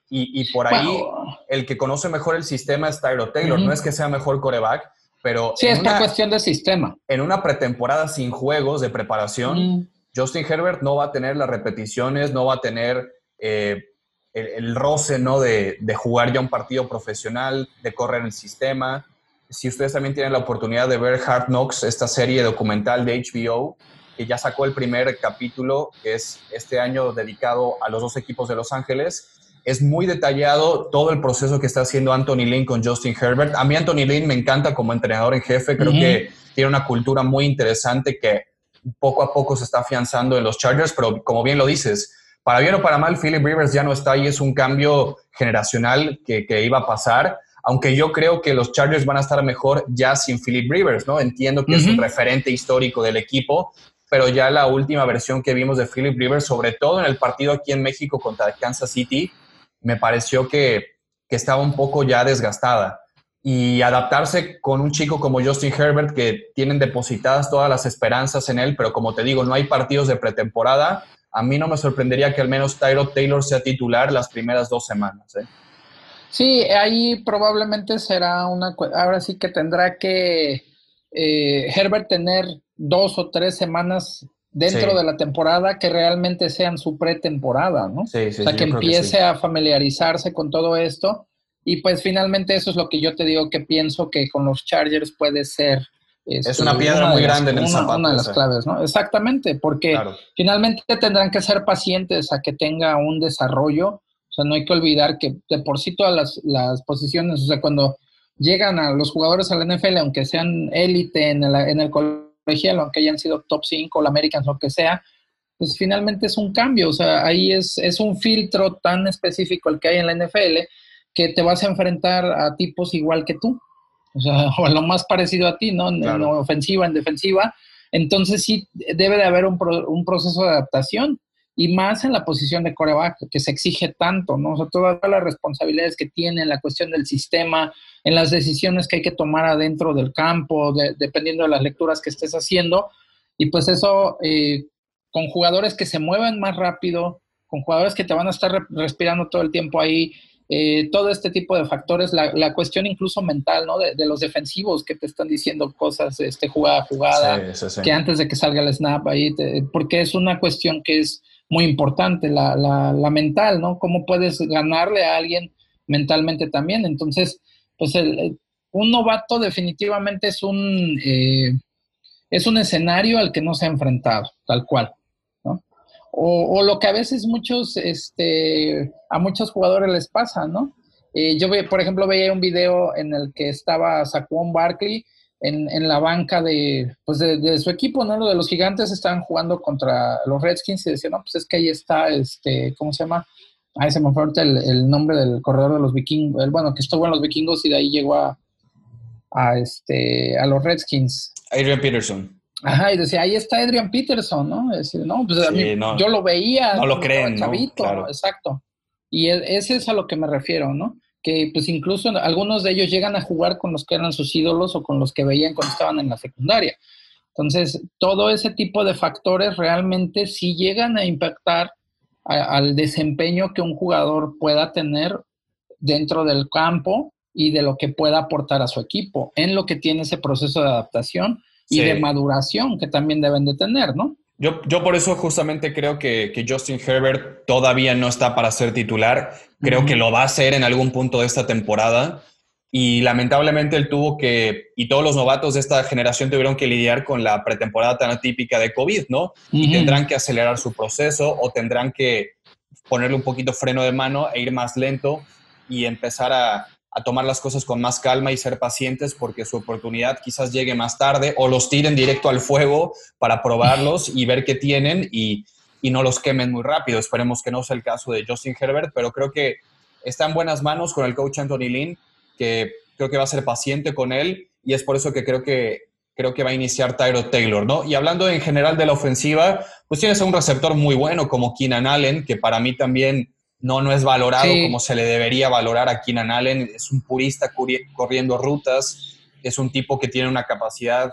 [SPEAKER 4] Y, y por ahí, el que conoce mejor el sistema es Tyro Taylor. No es que sea mejor coreback, pero
[SPEAKER 3] sí, es una cuestión de sistema.
[SPEAKER 4] En una pretemporada sin juegos de preparación, mm. Justin Herbert no va a tener las repeticiones, no va a tener eh, el, roce ¿no? De, jugar ya un partido profesional, de correr el sistema. Si ustedes también tienen la oportunidad de ver Hard Knocks, esta serie documental de HBO, que ya sacó el primer capítulo, que es este año dedicado a los dos equipos de Los Ángeles, es muy detallado todo el proceso que está haciendo Anthony Lynn con Justin Herbert. A mí Anthony Lynn me encanta como entrenador en jefe, creo que tiene una cultura muy interesante que poco a poco se está afianzando en los Chargers, pero como bien lo dices, para bien o para mal, Philip Rivers ya no está ahí, es un cambio generacional que, iba a pasar, aunque yo creo que los Chargers van a estar mejor ya sin Philip Rivers, ¿no? Entiendo que es un referente histórico del equipo, pero ya la última versión que vimos de Philip Rivers, sobre todo en el partido aquí en México contra Kansas City, me pareció que, estaba un poco ya desgastada. Y adaptarse con un chico como Justin Herbert, que tienen depositadas todas las esperanzas en él, pero como te digo, no hay partidos de pretemporada, a mí no me sorprendería que al menos Tyro Taylor sea titular las primeras dos semanas. ¿eh?
[SPEAKER 3] Sí, ahí probablemente será una... Ahora sí que tendrá que eh, Herbert tener dos o tres semanas dentro de la temporada que realmente sean su pretemporada, ¿no?
[SPEAKER 4] Sí, sí,
[SPEAKER 3] o sea, que empiece a familiarizarse con todo esto. Y pues finalmente eso es lo que yo te digo que pienso que con los Chargers puede ser.
[SPEAKER 4] es este, una piedra muy grande en el zapato.
[SPEAKER 3] Una de las claves, ¿no? Exactamente, porque finalmente tendrán que ser pacientes a que tenga un desarrollo. O sea, no hay que olvidar que de por sí todas las, las posiciones, o sea, cuando llegan a los jugadores a la NFL, aunque sean élite en el, en el colegio aunque hayan sido top 5, o la Americans, lo que sea, pues finalmente es un cambio, o sea, ahí es, es un filtro tan específico el que hay en la NFL que te vas a enfrentar a tipos igual que tú, o sea, o a lo más parecido a ti, ¿no? En, ofensiva, en defensiva. Entonces sí debe de haber un, un, proceso de adaptación y más en la posición de coreback, que se exige tanto, ¿no? O sea, todas las responsabilidades que tiene en la cuestión del sistema, en las decisiones que hay que tomar adentro del campo, dependiendo de las lecturas que estés haciendo. Y pues eso, eh, con jugadores que se mueven más rápido, con jugadores que te van a estar respirando todo el tiempo ahí, eh, todo este tipo de factores, la, cuestión incluso mental, ¿no? De, los defensivos que te están diciendo cosas, este, jugada a jugada, que antes de que salga el snap ahí, porque es una cuestión que es muy importante, la, la, mental, ¿no? ¿Cómo puedes ganarle a alguien mentalmente también? Entonces, pues el, un novato definitivamente es un, eh, es un escenario al que no se ha enfrentado, tal cual. O, lo que a veces muchos, este, a muchos jugadores les pasa, ¿no? Eh, yo, por ejemplo, veía un video en el que estaba Saquon Barkley en, en, la banca de, pues de, su equipo, ¿no? Lo de los gigantes estaban jugando contra los Redskins y decían, no, pues es que ahí está, este, ¿cómo se llama? Ahí se me fue el, el, nombre del corredor de los vikingos, el, bueno, que estuvo en los vikingos y de ahí llegó a, a, este, a los Redskins.
[SPEAKER 4] Adrian Peterson.
[SPEAKER 3] Ajá, y decía, ahí está Adrian Peterson, ¿no? Es decir, no, pues a mí, yo lo veía.
[SPEAKER 4] No lo creen, Claro.
[SPEAKER 3] Exacto. Y e, ese es a lo que me refiero, ¿no? Que pues incluso algunos de ellos llegan a jugar con los que eran sus ídolos o con los que veían cuando estaban en la secundaria. Entonces, todo ese tipo de factores realmente sí llegan a impactar al desempeño que un jugador pueda tener dentro del campo y de lo que pueda aportar a su equipo, en lo que tiene ese proceso de adaptación y de maduración que también deben de tener, ¿no?
[SPEAKER 4] Yo, yo por eso justamente creo que, que, Justin Herbert todavía no está para ser titular. Creo que lo va a ser en algún punto de esta temporada. Y lamentablemente él tuvo que, y todos los novatos de esta generación tuvieron que lidiar con la pretemporada tan atípica de COVID, ¿no? Y tendrán que acelerar su proceso o tendrán que ponerle un poquito freno de mano e ir más lento y empezar a, a tomar las cosas con más calma y ser pacientes porque su oportunidad quizás llegue más tarde o los tiren directo al fuego para probarlos y ver qué tienen y, y no los quemen muy rápido. Esperemos que no sea el caso de Justin Herbert, pero creo que está en buenas manos con el coach Anthony Lynn, que creo que va a ser paciente con él y es por eso que creo que creo que va a iniciar Tyro Taylor, ¿no? Y hablando en general de la ofensiva, pues tienes a un receptor muy bueno como Keenan Allen, que para mí también no, no es valorado como se le debería valorar a Keenan Allen. Es un purista corriendo rutas, es un tipo que tiene una capacidad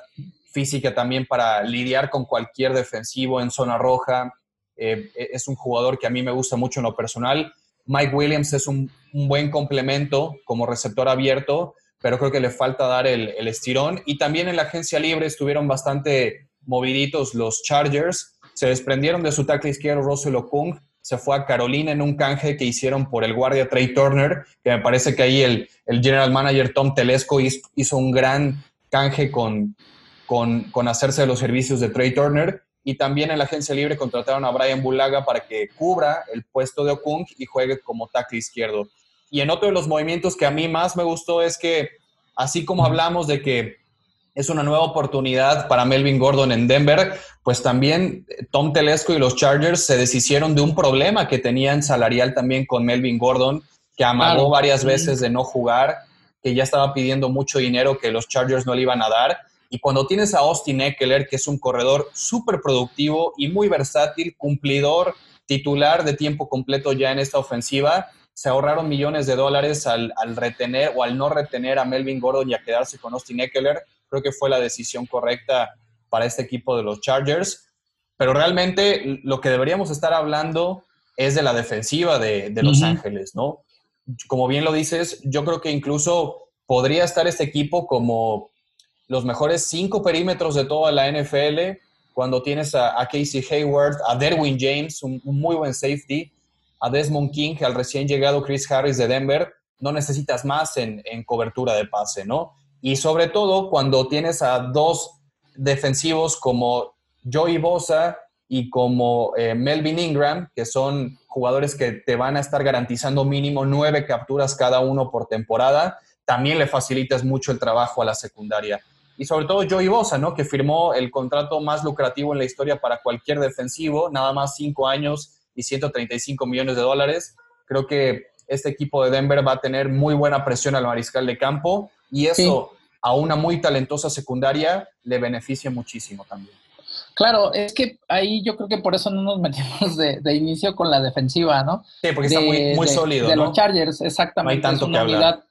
[SPEAKER 4] física también para lidiar con cualquier defensivo en zona roja. Eh, es un jugador que a mí me gusta mucho en lo personal. Mike Williams es un, buen complemento como receptor abierto, pero creo que le falta dar el, estirón. Y también en la agencia libre estuvieron bastante moviditos los Chargers. Se desprendieron de su tackle izquierdo Russell Okung se fue a Carolina en un canje que hicieron por el guardia Trey Turner, que me parece que ahí el, general manager Tom Telesco hizo, un gran canje con, con, hacerse de los servicios de Trey Turner. Y también en la agencia libre contrataron a Brian Bulaga para que cubra el puesto de Okung y juegue como tackle izquierdo. Y en otro de los movimientos que a mí más me gustó es que, así como hablamos de que es una nueva oportunidad para Melvin Gordon en Denver, pues también eh, Tom Telesco y los Chargers se deshicieron de un problema que tenían salarial también con Melvin Gordon, que amagó varias veces de no jugar, que ya estaba pidiendo mucho dinero que los Chargers no le iban a dar. Y cuando tienes a Austin Eckler, que es un corredor súper productivo y muy versátil, cumplidor, titular de tiempo completo ya en esta ofensiva, se ahorraron millones de dólares al, al retener o al no retener a Melvin Gordon y a quedarse con Austin Eckler Creo que fue la decisión correcta para este equipo de los Chargers. Pero realmente lo que deberíamos estar hablando es de la defensiva de, Los Ángeles, ¿no? Como bien lo dices, yo creo que incluso podría estar este equipo como los mejores cinco perímetros de toda la NFL cuando tienes a, Casey Hayward, a Derwin James, un, muy buen safety, a Desmond King, al recién llegado Chris Harris de Denver, no necesitas más en, en cobertura de pase, ¿no? Y sobre todo cuando tienes a dos defensivos como Joey Bosa y como eh, Melvin Ingram, que son jugadores que te van a estar garantizando mínimo nueve capturas cada uno por temporada, también le facilitas mucho el trabajo a la secundaria. y sobre todo Joey Bosa, ¿no? Que firmó el contrato más lucrativo en la historia para cualquier defensivo, nada más cinco años y 135 millones de dólares. Creo que este equipo de Denver va a tener muy buena presión al mariscal de campo y eso a una muy talentosa secundaria le beneficia muchísimo también.
[SPEAKER 3] Claro, es que ahí yo creo que por eso no nos metimos de, inicio con la defensiva, ¿no?
[SPEAKER 4] Sí, porque está muy, muy sólido.
[SPEAKER 3] De los Chargers, exactamente.
[SPEAKER 4] No hay tanto
[SPEAKER 3] es una unidad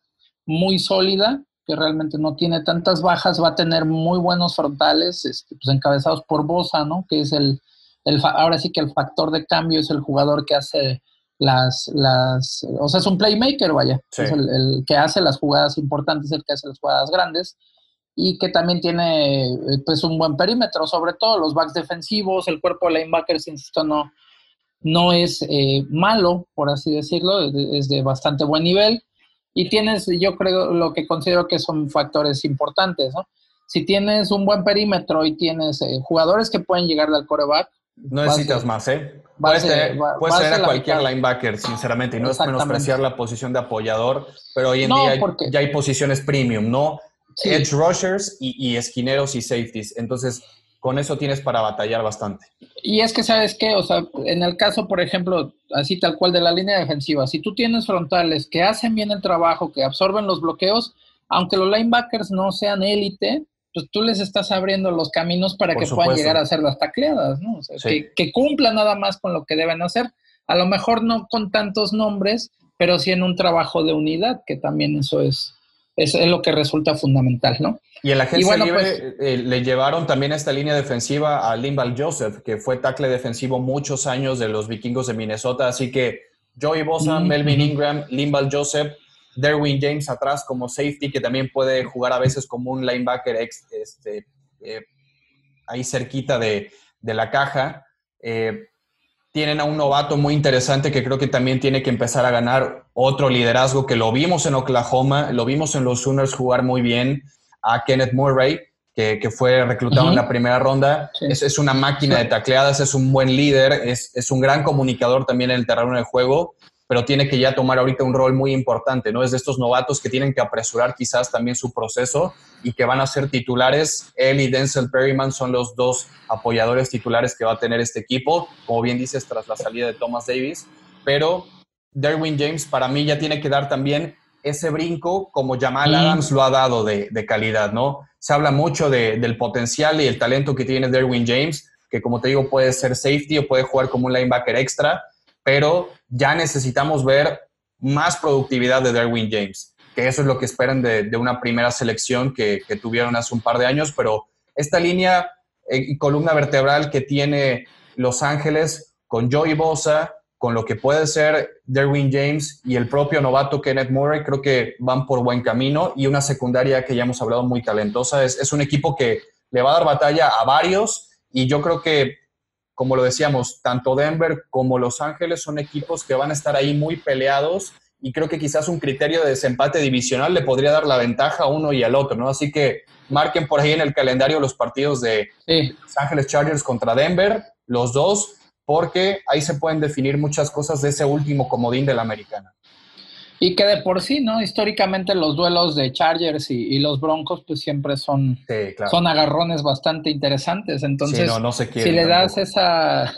[SPEAKER 3] muy sólida que realmente no tiene tantas bajas, va a tener muy buenos frontales, este, pues encabezados por Bosa, ¿no? Que es el, el, ahora sí que el factor de cambio es el jugador que hace las, las o sea, es un playmaker, vaya, es el, que hace las jugadas importantes, el que hace las jugadas grandes y que también tiene eh, pues un buen perímetro, sobre todo los backs defensivos, el cuerpo de linebackers, insisto, no, no es eh, malo, por así decirlo, es de bastante buen nivel. Y tienes, yo creo, lo que considero que son factores importantes, ¿no? Si tienes un buen perímetro y tienes eh, jugadores que pueden llegar del coreback.
[SPEAKER 4] No necesitas más, ¿eh? Puedes tener, a cualquier linebacker, sinceramente, y no es menospreciar la posición de apoyador, pero hoy en día ya hay posiciones premium, ¿no? Edge rushers y, esquineros y safeties. Entonces, con eso tienes para batallar bastante.
[SPEAKER 3] Y es que, ¿sabes qué? O sea, en el caso, por ejemplo, así tal cual de la línea defensiva, si tú tienes frontales que hacen bien el trabajo, que absorben los bloqueos, aunque los linebackers no sean élite, pues tú les estás abriendo los caminos para que puedan llegar a hacer las tacleadas, ¿no? O sea, que, que cumplan nada más con lo que deben hacer. A lo mejor no con tantos nombres, pero sí en un trabajo de unidad, que también eso es, es, es, lo que resulta fundamental, ¿no?
[SPEAKER 4] Y en la agencia libre pues, eh, le llevaron también esta línea defensiva a Limbal Joseph, que fue tackle defensivo muchos años de los vikingos de Minnesota. Así que Joey Bosa, Melvin Ingram, Limbal Joseph, Derwin James atrás como safety, que también puede jugar a veces como un linebacker este, eh, ahí cerquita de, de la caja. Eh, tienen a un novato muy interesante que creo que también tiene que empezar a ganar otro liderazgo que lo vimos en Oklahoma, lo vimos en los Sooners jugar muy bien, a Kenneth Murray, que, fue reclutado en la primera ronda. Es, una máquina de tacleadas, es un buen líder, es, es, un gran comunicador también en el terreno de juego pero tiene que ya tomar ahorita un rol muy importante, ¿no? Es de estos novatos que tienen que apresurar quizás también su proceso y que van a ser titulares. Él y Denzel Perryman son los dos apoyadores titulares que va a tener este equipo, como bien dices, tras la salida de Thomas Davis, pero Derwin James para mí ya tiene que dar también ese brinco como Jamal Adams lo ha dado de, calidad, ¿no? Se habla mucho del potencial y el talento que tiene Derwin James, que como te digo puede ser safety o puede jugar como un linebacker extra, pero ya necesitamos ver más productividad de Derwin James, que eso es lo que esperan de, una primera selección que, tuvieron hace un par de años, pero esta línea eh, y columna vertebral que tiene Los Ángeles con Joey Bosa, con lo que puede ser Derwin James y el propio novato Kenneth Murray, creo que van por buen camino y una secundaria que ya hemos hablado muy talentosa. Es un equipo que le va a dar batalla a varios y yo creo que como lo decíamos, tanto Denver como Los Ángeles son equipos que van a estar ahí muy peleados y creo que quizás un criterio de desempate divisional le podría dar la ventaja a uno y al otro, ¿no? Así que marquen por ahí en el calendario los partidos de Los Ángeles Chargers contra Denver, los dos, porque ahí se pueden definir muchas cosas de ese último comodín de la americana.
[SPEAKER 3] Y que de por sí, ¿no? Históricamente los duelos de Chargers y, los Broncos pues siempre son, son agarrones bastante interesantes. Entonces, si le das esa,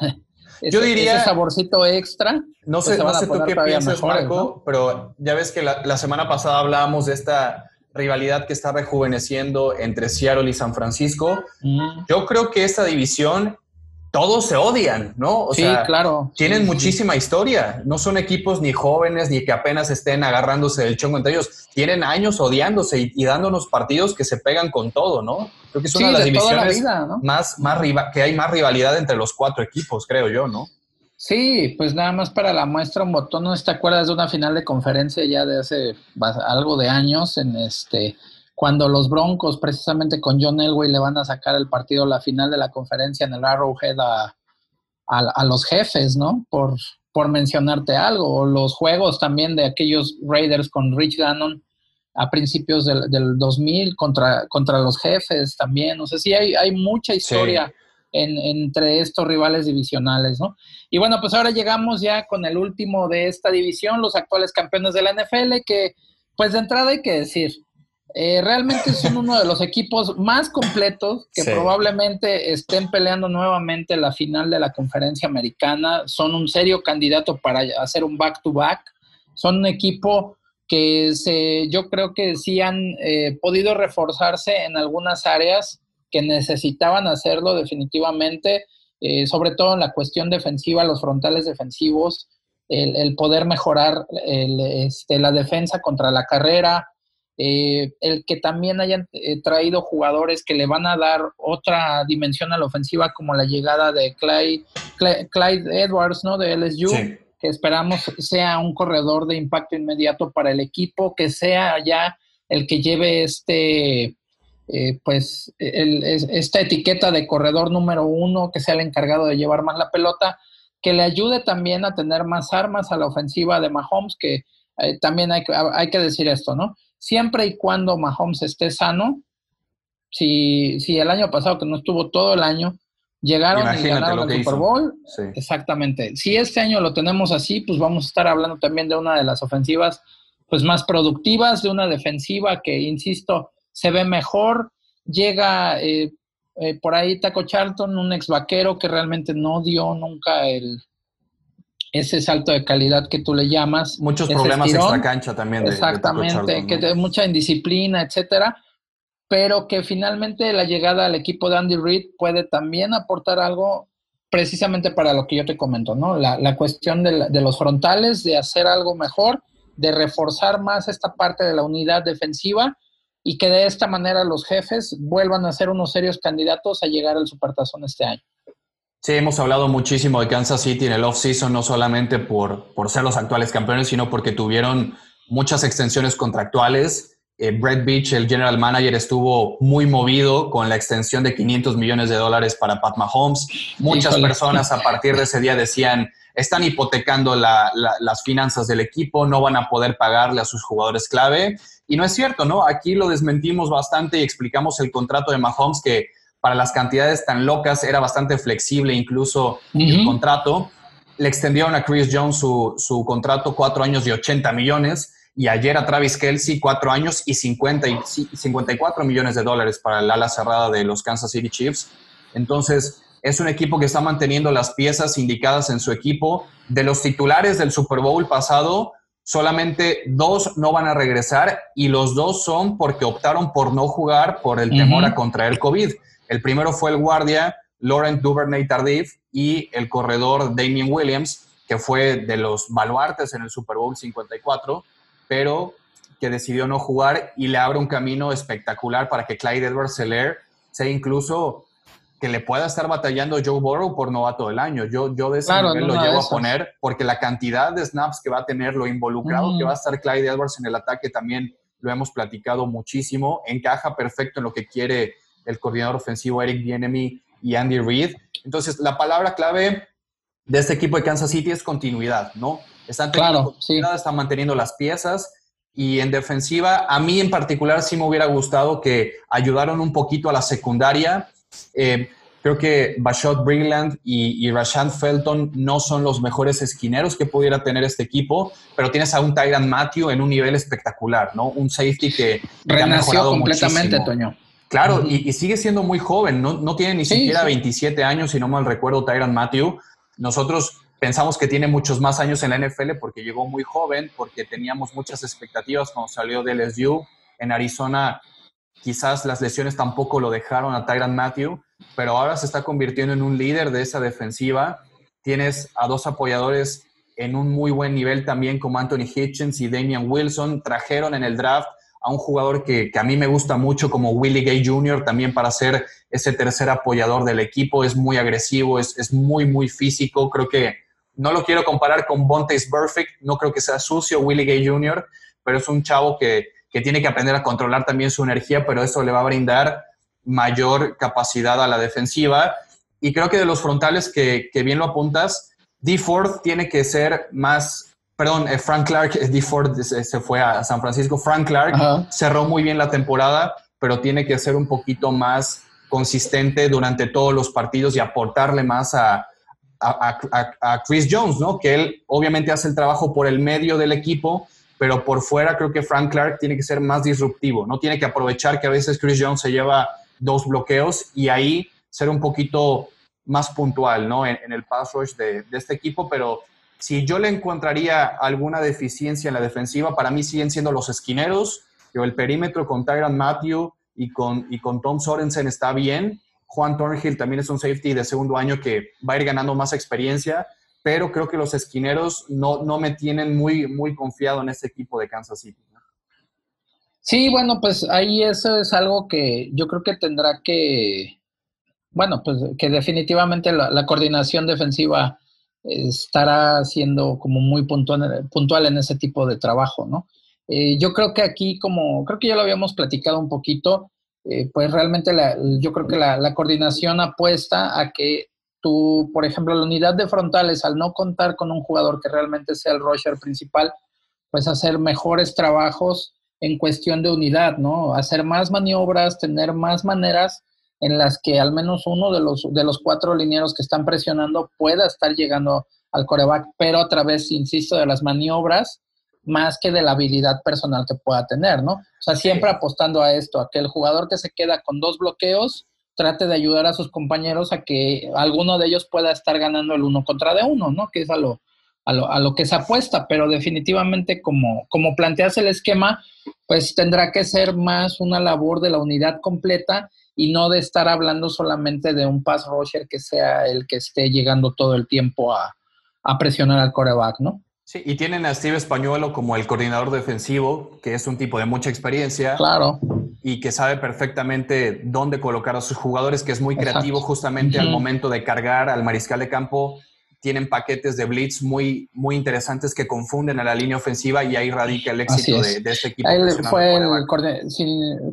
[SPEAKER 3] Yo diría, ese saborcito extra,
[SPEAKER 4] no sé, pues, no sé tú qué piensas, Marco, pero ya ves que la, semana pasada hablábamos de esta rivalidad que está rejuveneciendo entre Seattle y San Francisco. Yo creo que esta división todos se odian, ¿no?
[SPEAKER 3] O sí, claro.
[SPEAKER 4] Tienen muchísima historia. No son equipos ni jóvenes ni que apenas estén agarrándose del chongo entre ellos. Tienen años odiándose y, dándonos partidos que se pegan con todo, ¿no? Creo que es una de las divisiones más, más que hay más rivalidad entre los cuatro equipos, creo yo, ¿no?
[SPEAKER 3] Sí, pues nada más para la muestra un botón. ¿No te acuerdas de una final de conferencia ya de hace algo de años en este cuando los Broncos, precisamente con John Elway, le van a sacar el partido, la final de la conferencia en el Arrowhead a, a, los jefes, ¿no? Por, por mencionarte algo. O los juegos también de aquellos Raiders con Rich Gannon a principios del, del 2000 contra, contra los jefes también. O sea, sí hay, hay mucha historia en, entre estos rivales divisionales, ¿no? Y bueno, pues ahora llegamos ya con el último de esta división, los actuales campeones de la NFL, que pues de entrada hay que decir, Eh, realmente son uno de los equipos más completos que probablemente estén peleando nuevamente la final de la conferencia americana. Son un serio candidato para hacer un back-to-back. Son un equipo que se, yo creo que sí han eh, podido reforzarse en algunas áreas que necesitaban hacerlo definitivamente, eh, sobre todo en la cuestión defensiva, los frontales defensivos, el, poder mejorar este, la defensa contra la carrera, eh, el que también hayan eh, traído jugadores que le van a dar otra dimensión a la ofensiva, como la llegada de Clyde, Clyde, Edwards, ¿no? De LSU, que esperamos sea un corredor de impacto inmediato para el equipo, que sea ya el que lleve este, eh, pues, esta etiqueta de corredor número uno, que sea el encargado de llevar más la pelota, que le ayude también a tener más armas a la ofensiva de Mahomes, que también hay, hay que decir esto, ¿no? Siempre y cuando Mahomes esté sano, si, si el año pasado, que no estuvo todo el año, llegaron y ganaron el Super Bowl, exactamente. Si este año lo tenemos así, pues vamos a estar hablando también de una de las ofensivas pues más productivas, de una defensiva que, insisto, se ve mejor. Llega eh, eh, por ahí Taco Charlton, un ex vaquero que realmente no dio nunca el, ese salto de calidad que tú le llamas.
[SPEAKER 4] Muchos problemas extra cancha también.
[SPEAKER 3] exactamente, que de mucha indisciplina, etcétera, pero que finalmente la llegada al equipo de Andy Reid puede también aportar algo precisamente para lo que yo te comento, ¿no? La, cuestión de, de, los frontales, de hacer algo mejor, de reforzar más esta parte de la unidad defensiva y que de esta manera los jefes vuelvan a ser unos serios candidatos a llegar al Supertazón este año.
[SPEAKER 4] Sí, hemos hablado muchísimo de Kansas City en el off-season, no solamente por, por ser los actuales campeones, sino porque tuvieron muchas extensiones contractuales. Eh, Brett Beach, el general manager, estuvo muy movido con la extensión de 500 millones de dólares para Pat Mahomes. Muchas personas a partir de ese día decían, están hipotecando las finanzas del equipo, no van a poder pagarle a sus jugadores clave. Y no es cierto, ¿no? Aquí lo desmentimos bastante y explicamos el contrato de Mahomes que para las cantidades tan locas era bastante flexible incluso el contrato. Le extendieron a Chris Jones su, contrato cuatro años y 80 millones y ayer a Travis Kelsey cuatro años y, 50 y 54 millones de dólares para el ala cerrada de los Kansas City Chiefs. Entonces, es un equipo que está manteniendo las piezas indicadas en su equipo. De los titulares del Super Bowl pasado, solamente dos no van a regresar y los dos son porque optaron por no jugar por el temor a contraer COVID. El primero fue el guardia Laurent Duvernay Tardif y el corredor Damien Williams, que fue de los baluartes en el Super Bowl 54, pero que decidió no jugar y le abre un camino espectacular para que Clyde Edwards Seller sea incluso que le pueda estar batallando Joe Burrow por novato del año. Yo, yo de ese nivel lo llevo a poner porque la cantidad de snaps que va a tener, lo involucrado que va a estar Clyde Edwards en el ataque también lo hemos platicado muchísimo. Encaja perfecto en lo que quiere el coordinador ofensivo Eric Bienemy y Andy Reid. Entonces, la palabra clave de este equipo de Kansas City es continuidad, ¿no? Están, claro, están manteniendo las piezas y en defensiva, a mí en particular sí me hubiera gustado que ayudaron un poquito a la secundaria. Eh, creo que Bashot Brigland y, y Rashan Felton no son los mejores esquineros que pudiera tener este equipo, pero tienes a un Tyran Matthew en un nivel espectacular, ¿no? Un safety que,
[SPEAKER 3] Renació completamente, Toño.
[SPEAKER 4] Claro, y, sigue siendo muy joven, no, tiene ni siquiera 27 años, si no mal recuerdo, Tyron Matthew. Nosotros pensamos que tiene muchos más años en la NFL porque llegó muy joven, porque teníamos muchas expectativas cuando salió de LSU. En Arizona quizás las lesiones tampoco lo dejaron a Tyron Matthew, pero ahora se está convirtiendo en un líder de esa defensiva. Tienes a dos apoyadores en un muy buen nivel también como Anthony Hitchens y Damian Wilson. Trajeron en el draft a un jugador que, a mí me gusta mucho como Willie Gay Jr. también para ser ese tercer apoyador del equipo. Es muy agresivo, es, muy, muy físico. Creo que no lo quiero comparar con Bontes Perfect, no creo que sea sucio Willie Gay Jr., pero es un chavo que, tiene que aprender a controlar también su energía, pero eso le va a brindar mayor capacidad a la defensiva. Y creo que de los frontales que, que bien lo apuntas, D. Ford tiene que ser más perdón, eh, Frank Clark, D. Ford se, fue a San Francisco. Frank Clark cerró muy bien la temporada, pero tiene que ser un poquito más consistente durante todos los partidos y aportarle más a, a, Chris Jones, ¿no? Que él obviamente hace el trabajo por el medio del equipo, pero por fuera creo que Frank Clark tiene que ser más disruptivo, no tiene que aprovechar que a veces Chris Jones se lleva dos bloqueos y ahí ser un poquito más puntual ¿no? en, el pass rush de, de, este equipo, pero si yo le encontraría alguna deficiencia en la defensiva, para mí siguen siendo los esquineros, el perímetro con Tyron Matthew y con, y con Tom Sorensen está bien. Juan Thornhill también es un safety de segundo año que va a ir ganando más experiencia, pero creo que los esquineros no, no me tienen muy, muy confiado en este equipo de Kansas City.
[SPEAKER 3] Sí, bueno, pues ahí eso es algo que yo creo que tendrá que, bueno, pues que definitivamente la, coordinación defensiva estará siendo como muy puntual, puntual en ese tipo de trabajo, ¿no? Eh, yo creo que aquí, como creo que ya lo habíamos platicado un poquito, eh, pues realmente yo creo que la, coordinación apuesta a que tú, por ejemplo, la unidad de frontales, al no contar con un jugador que realmente sea el rusher principal, pues hacer mejores trabajos en cuestión de unidad, ¿no? Hacer más maniobras, tener más maneras en las que al menos uno de los, de los cuatro linieros que están presionando pueda estar llegando al coreback, pero a través, insisto, de las maniobras más que de la habilidad personal que pueda tener, ¿no? O sea, siempre apostando a esto, a que el jugador que se queda con dos bloqueos trate de ayudar a sus compañeros a que alguno de ellos pueda estar ganando el uno contra de uno, ¿no? Que es a lo, a lo, a lo que se apuesta, pero definitivamente como, como planteas el esquema, pues tendrá que ser más una labor de la unidad completa y no de estar hablando solamente de un pass rusher que sea el que esté llegando todo el tiempo a, a presionar al coreback, ¿no?
[SPEAKER 4] Sí, y tienen a Steve Españuelo como el coordinador defensivo, que es un tipo de mucha experiencia.
[SPEAKER 3] Claro.
[SPEAKER 4] Y que sabe perfectamente dónde colocar a sus jugadores, que es muy creativo justamente al momento de cargar al mariscal de campo tienen paquetes de blitz muy, muy interesantes que confunden a la línea ofensiva y ahí radica el éxito de, este equipo.
[SPEAKER 3] Él fue el,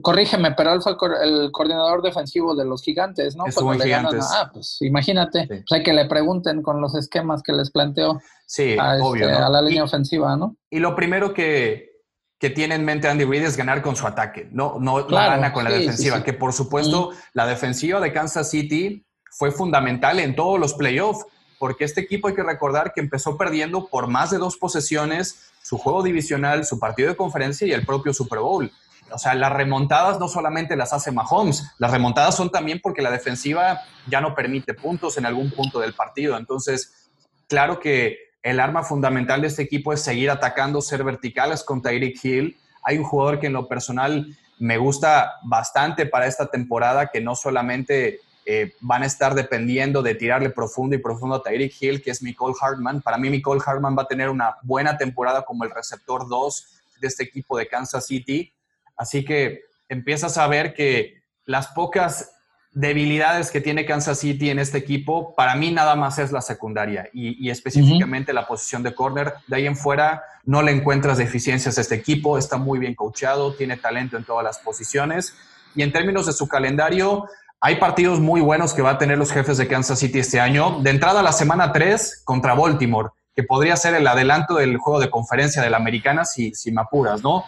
[SPEAKER 3] corrígeme, pero él fue el, coordinador defensivo de los gigantes, ¿no?
[SPEAKER 4] Cuando gigantes.
[SPEAKER 3] ah, pues imagínate, pues hay que le pregunten con los esquemas que les planteó
[SPEAKER 4] sí, a, este,
[SPEAKER 3] a la línea ofensiva, ¿no?
[SPEAKER 4] Y lo primero que, que tiene en mente Andy Reid es ganar con su ataque, no, no, gana con la defensiva, que por supuesto la defensiva de Kansas City fue fundamental en todos los playoffs porque este equipo hay que recordar que empezó perdiendo por más de dos posesiones su juego divisional, su partido de conferencia y el propio Super Bowl. O sea, las remontadas no solamente las hace Mahomes, las remontadas son también porque la defensiva ya no permite puntos en algún punto del partido. Entonces, claro que el arma fundamental de este equipo es seguir atacando, ser verticales con Tyreek Hill. Hay un jugador que en lo personal me gusta bastante para esta temporada, que no solamente eh, van a estar dependiendo de tirarle profundo y profundo a Tyreek Hill, que es Nicole Hartman. Para mí, Nicole Hartman va a tener una buena temporada como el receptor 2 de este equipo de Kansas City. Así que empiezas a ver que las pocas debilidades que tiene Kansas City en este equipo, para mí nada más es la secundaria y, específicamente la posición de corner. De ahí en fuera no le encuentras deficiencias a este equipo, está muy bien coachado, tiene talento en todas las posiciones. Y en términos de su calendario, hay partidos muy buenos que va a tener los jefes de Kansas City este año. De entrada, la semana 3 contra Baltimore, que podría ser el adelanto del juego de conferencia de la americana si, si me apuras, ¿no?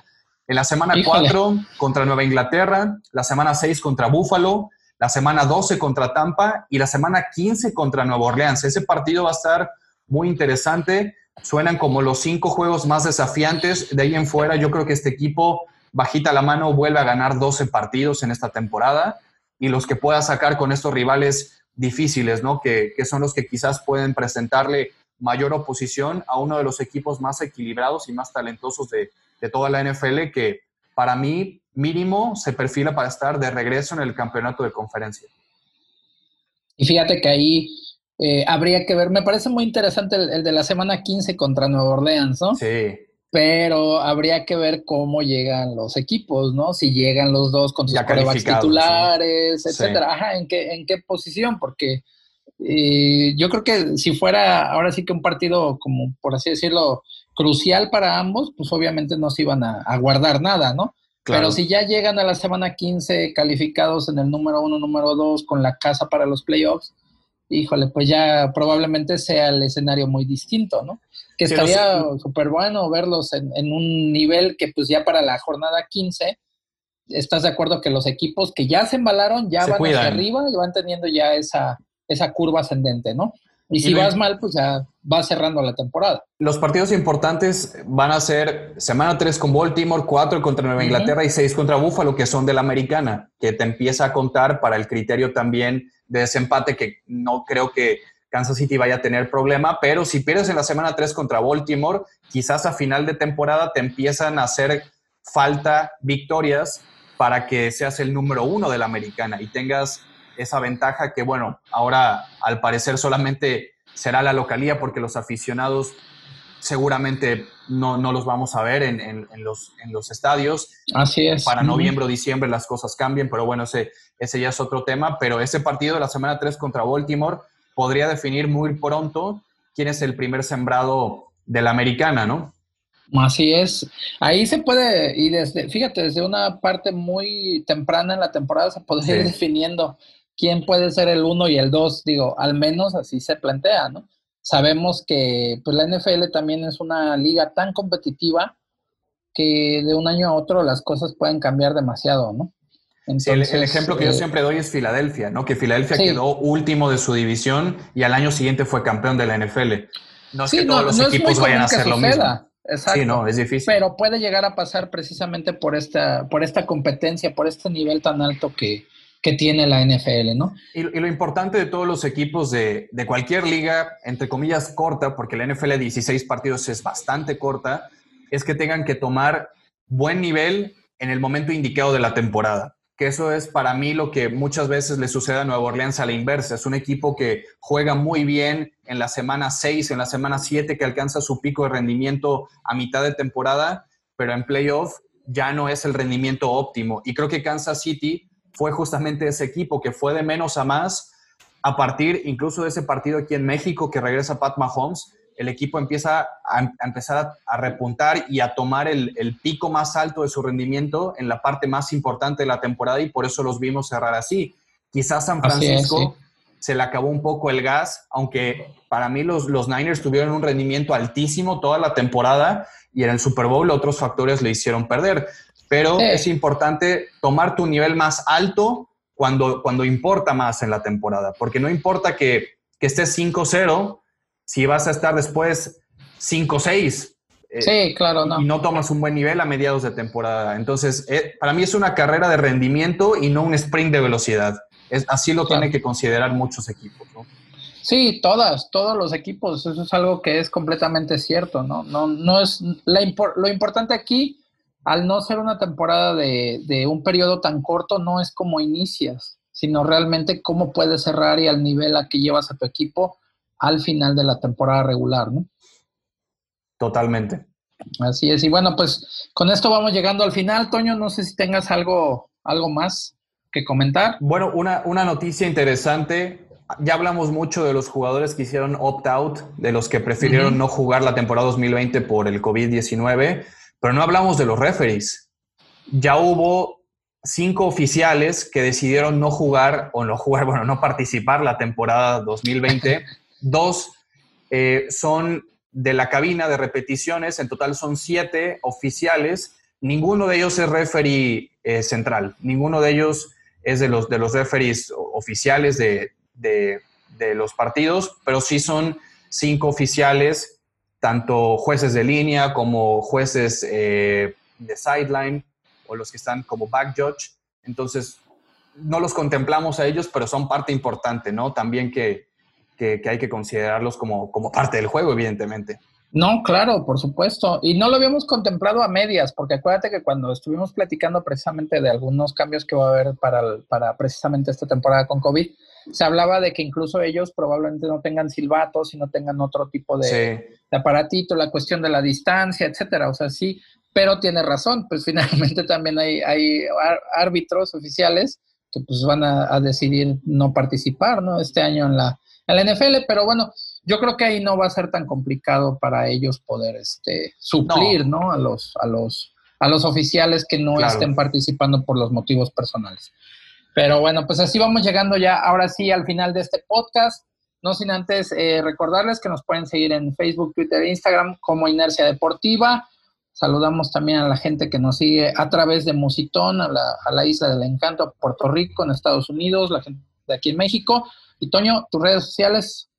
[SPEAKER 4] En la semana 4 contra Nueva Inglaterra, la semana 6 contra Buffalo, la semana 12 contra Tampa y la semana 15 contra Nueva Orleans. Ese partido va a estar muy interesante. Suenan como los cinco juegos más desafiantes. De ahí en fuera, yo creo que este equipo, bajita la mano, vuelve a ganar 12 partidos en esta temporada y los que pueda sacar con estos rivales difíciles, ¿no? Que, son los que quizás pueden presentarle mayor oposición a uno de los equipos más equilibrados y más talentosos de, toda la NFL, que para mí mínimo se perfila para estar de regreso en el campeonato de conferencia.
[SPEAKER 3] Y fíjate que ahí eh, habría que ver, me parece muy interesante el, el, de la semana 15 contra Nueva Orleans, ¿no?
[SPEAKER 4] Sí
[SPEAKER 3] pero habría que ver cómo llegan los equipos, ¿no? Si llegan los dos con sus corebacks titulares, etcétera. Ajá, ¿en qué, en qué posición? Porque eh, yo creo que si fuera ahora sí que un partido, como por así decirlo, crucial para ambos, pues obviamente no se iban a, guardar nada, ¿no? Pero si ya llegan a la semana 15 calificados en el número uno, número dos, con la casa para los playoffs, híjole, pues ya probablemente sea el escenario muy distinto, ¿no? Que estaría súper bueno verlos en, un nivel que pues ya para la jornada 15, ¿estás de acuerdo que los equipos que ya se embalaron ya van hacia arriba y van teniendo ya esa, esa curva ascendente, ¿no? Y si vas mal, pues ya va cerrando la temporada.
[SPEAKER 4] Los partidos importantes van a ser semana 3 con Baltimore, 4 contra Nueva Inglaterra y 6 contra Buffalo, que son de la americana, que te empieza a contar para el criterio también de desempate, que no creo que Kansas City vaya a tener problema, pero si pierdes en la semana 3 contra Baltimore, quizás a final de temporada te empiezan a hacer falta victorias para que seas el número uno de la americana y tengas esa ventaja que, bueno, ahora al parecer solamente será la localía porque los aficionados seguramente no, los vamos a ver en, los, en los estadios.
[SPEAKER 3] Así es.
[SPEAKER 4] Para noviembre o diciembre las cosas cambian, pero bueno, ese, ese ya es otro tema. Pero ese partido de la semana 3 contra Baltimore podría definir muy pronto quién es el primer sembrado de la americana, ¿no?
[SPEAKER 3] Así es. Ahí se puede, y desde, fíjate, desde una parte muy temprana en la temporada se podría ir definiendo quién puede ser el uno y el dos, digo, al menos así se plantea, ¿no? Sabemos que pues, la NFL también es una liga tan competitiva que de un año a otro las cosas pueden cambiar demasiado, ¿no?
[SPEAKER 4] El, ejemplo que yo eh, siempre doy es Filadelfia, ¿no? Que Filadelfia quedó último de su división y al año siguiente fue campeón de la NFL. No es que todos los equipos vayan a hacer lo mismo.
[SPEAKER 3] Exacto. Sí, no, es difícil. Pero puede llegar a pasar precisamente por esta, por esta competencia, por este nivel tan alto que, que tiene la NFL, ¿no?
[SPEAKER 4] Y, y, lo importante de todos los equipos de, de, cualquier liga, entre comillas, corta, porque la NFL de 16 partidos es bastante corta, es que tengan que tomar buen nivel en el momento indicado de la temporada que eso es para mí lo que muchas veces le sucede a Nueva Orleans a la inversa. Es un equipo que juega muy bien en la semana 6, en la semana 7, que alcanza su pico de rendimiento a mitad de temporada, pero en playoff ya no es el rendimiento óptimo. Y creo que Kansas City fue justamente ese equipo que fue de menos a más a partir incluso de ese partido aquí en México que regresa Pat Mahomes el equipo empieza a, empezar a, repuntar y a tomar el, pico más alto de su rendimiento en la parte más importante de la temporada y por eso los vimos cerrar así. Quizás San Francisco se le acabó un poco el gas, aunque para mí los, los Niners tuvieron un rendimiento altísimo toda la temporada y en el Super Bowl otros factores le hicieron perder. Pero es importante tomar tu nivel más alto cuando, cuando importa más en la temporada, porque no importa que, que estés 5-0 si vas a estar después 5-6.
[SPEAKER 3] Eh, sí, claro, no.
[SPEAKER 4] Y no tomas un buen nivel a mediados de temporada. Entonces, eh, para mí es una carrera de rendimiento y no un sprint de velocidad. Es, así lo tienen que considerar muchos equipos, ¿no?
[SPEAKER 3] Sí, todas, todos los equipos. Eso es algo que es completamente cierto, ¿no? No, no es la lo importante aquí, al no ser una temporada de, de un periodo tan corto, no es cómo inicias, sino realmente cómo puedes cerrar y al nivel a que llevas a tu equipo al final de la temporada regular, ¿no?
[SPEAKER 4] Totalmente.
[SPEAKER 3] Así es. Y bueno, pues con esto vamos llegando al final. Toño, no sé si tengas algo, algo más que comentar.
[SPEAKER 4] Bueno, una, una noticia interesante. Ya hablamos mucho de los jugadores que hicieron opt-out, de los que prefirieron no jugar la temporada 2020 por el COVID-19, pero no hablamos de los referees. Ya hubo cinco oficiales que decidieron no jugar o no jugar, bueno, no participar la temporada 2020 Dos eh, son de la cabina de repeticiones, en total son siete oficiales. Ninguno de ellos es referee eh, central, ninguno de ellos es de los, de los referees oficiales de, los partidos, pero sí son cinco oficiales, tanto jueces de línea como jueces eh, de sideline o los que están como back judge. Entonces, no los contemplamos a ellos, pero son parte importante, ¿no? También que, que, hay que considerarlos como, como parte del juego, evidentemente.
[SPEAKER 3] No, claro, por supuesto. Y no lo habíamos contemplado a medias, porque acuérdate que cuando estuvimos platicando precisamente de algunos cambios que va a haber para, para precisamente esta temporada con COVID, se hablaba de que incluso ellos probablemente no tengan silbatos y no tengan otro tipo de, de, aparatito, la cuestión de la distancia, etcétera. O sea, sí, pero tiene razón, pues finalmente también hay, hay árbitros oficiales que pues van a, a decidir no participar, ¿no? Este año en la, en la NFL, pero bueno, yo creo que ahí no va a ser tan complicado para ellos poder este, suplir, no. A los, a los, a los oficiales que no estén participando por los motivos personales. Pero bueno, pues así vamos llegando ya ahora sí al final de este podcast. No sin antes eh, recordarles que nos pueden seguir en Facebook, Twitter e Instagram como Inercia Deportiva. Saludamos también a la gente que nos sigue a través de Musitón, a la, a la Isla del Encanto, a Puerto Rico, en Estados Unidos, la gente de aquí en México. Y Toño, tus redes sociales.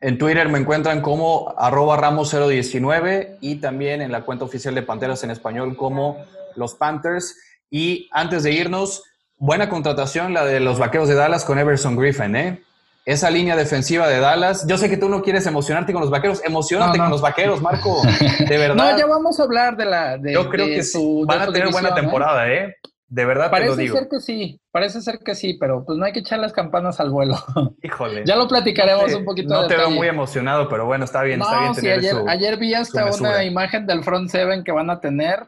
[SPEAKER 4] En Twitter me encuentran como arroba ramos019 y también en la cuenta oficial de Panteras en español como los Panthers. Y antes de irnos, buena contratación la de los Vaqueros de Dallas con Everson Griffin, ¿eh? Esa línea defensiva de Dallas. Yo sé que tú no quieres emocionarte con los vaqueros. Emocionate con los vaqueros, Marco. De verdad.
[SPEAKER 3] No, ya vamos a hablar de la. De,
[SPEAKER 4] Yo creo que su, van a tener buena ¿eh? temporada, ¿eh? De verdad
[SPEAKER 3] parece
[SPEAKER 4] te lo digo.
[SPEAKER 3] ser que sí, parece ser que sí, pero pues no hay que echar las campanas al vuelo.
[SPEAKER 4] Híjole.
[SPEAKER 3] ya lo platicaremos un poquito.
[SPEAKER 4] No te veo muy emocionado, pero bueno, está bien, está bien
[SPEAKER 3] sí, ayer, ayer vi hasta una imagen del front seven que van a tener.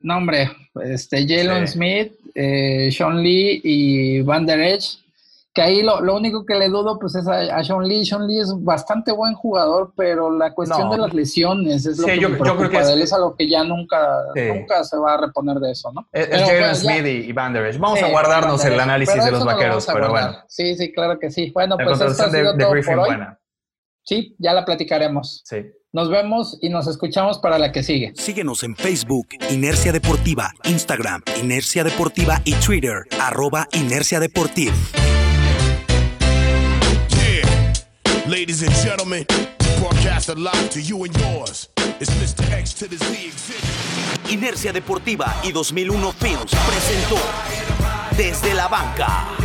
[SPEAKER 3] No, hombre, este, Jalen Smith, eh, Sean Lee y Van Der Edge que ahí lo, lo, único que le dudo pues es a, Sean Lee. Sean Lee es bastante buen jugador, pero la cuestión de las lesiones es lo que yo, me preocupa yo creo que es, él. Es algo que ya nunca, nunca se va a reponer de eso, ¿no?
[SPEAKER 4] Es, Jalen Smith y Van Der Esch. Vamos a guardarnos el análisis de los vaqueros, pero bueno.
[SPEAKER 3] Sí, sí, claro que sí. Bueno,
[SPEAKER 4] la
[SPEAKER 3] pues
[SPEAKER 4] esto ha sido de, de Griffin por hoy. buena.
[SPEAKER 3] Sí, ya la platicaremos.
[SPEAKER 4] Sí.
[SPEAKER 3] Nos vemos y nos escuchamos para la que sigue.
[SPEAKER 1] Síguenos en Facebook, Inercia Deportiva, Instagram, Inercia Deportiva y Twitter, arroba Inercia Deportiva.
[SPEAKER 2] Ladies and gentlemen, broadcast live to you and yours. It's Mr. X to the Z.
[SPEAKER 1] Inercia Deportiva y 2001 Films presentó Desde la Banca.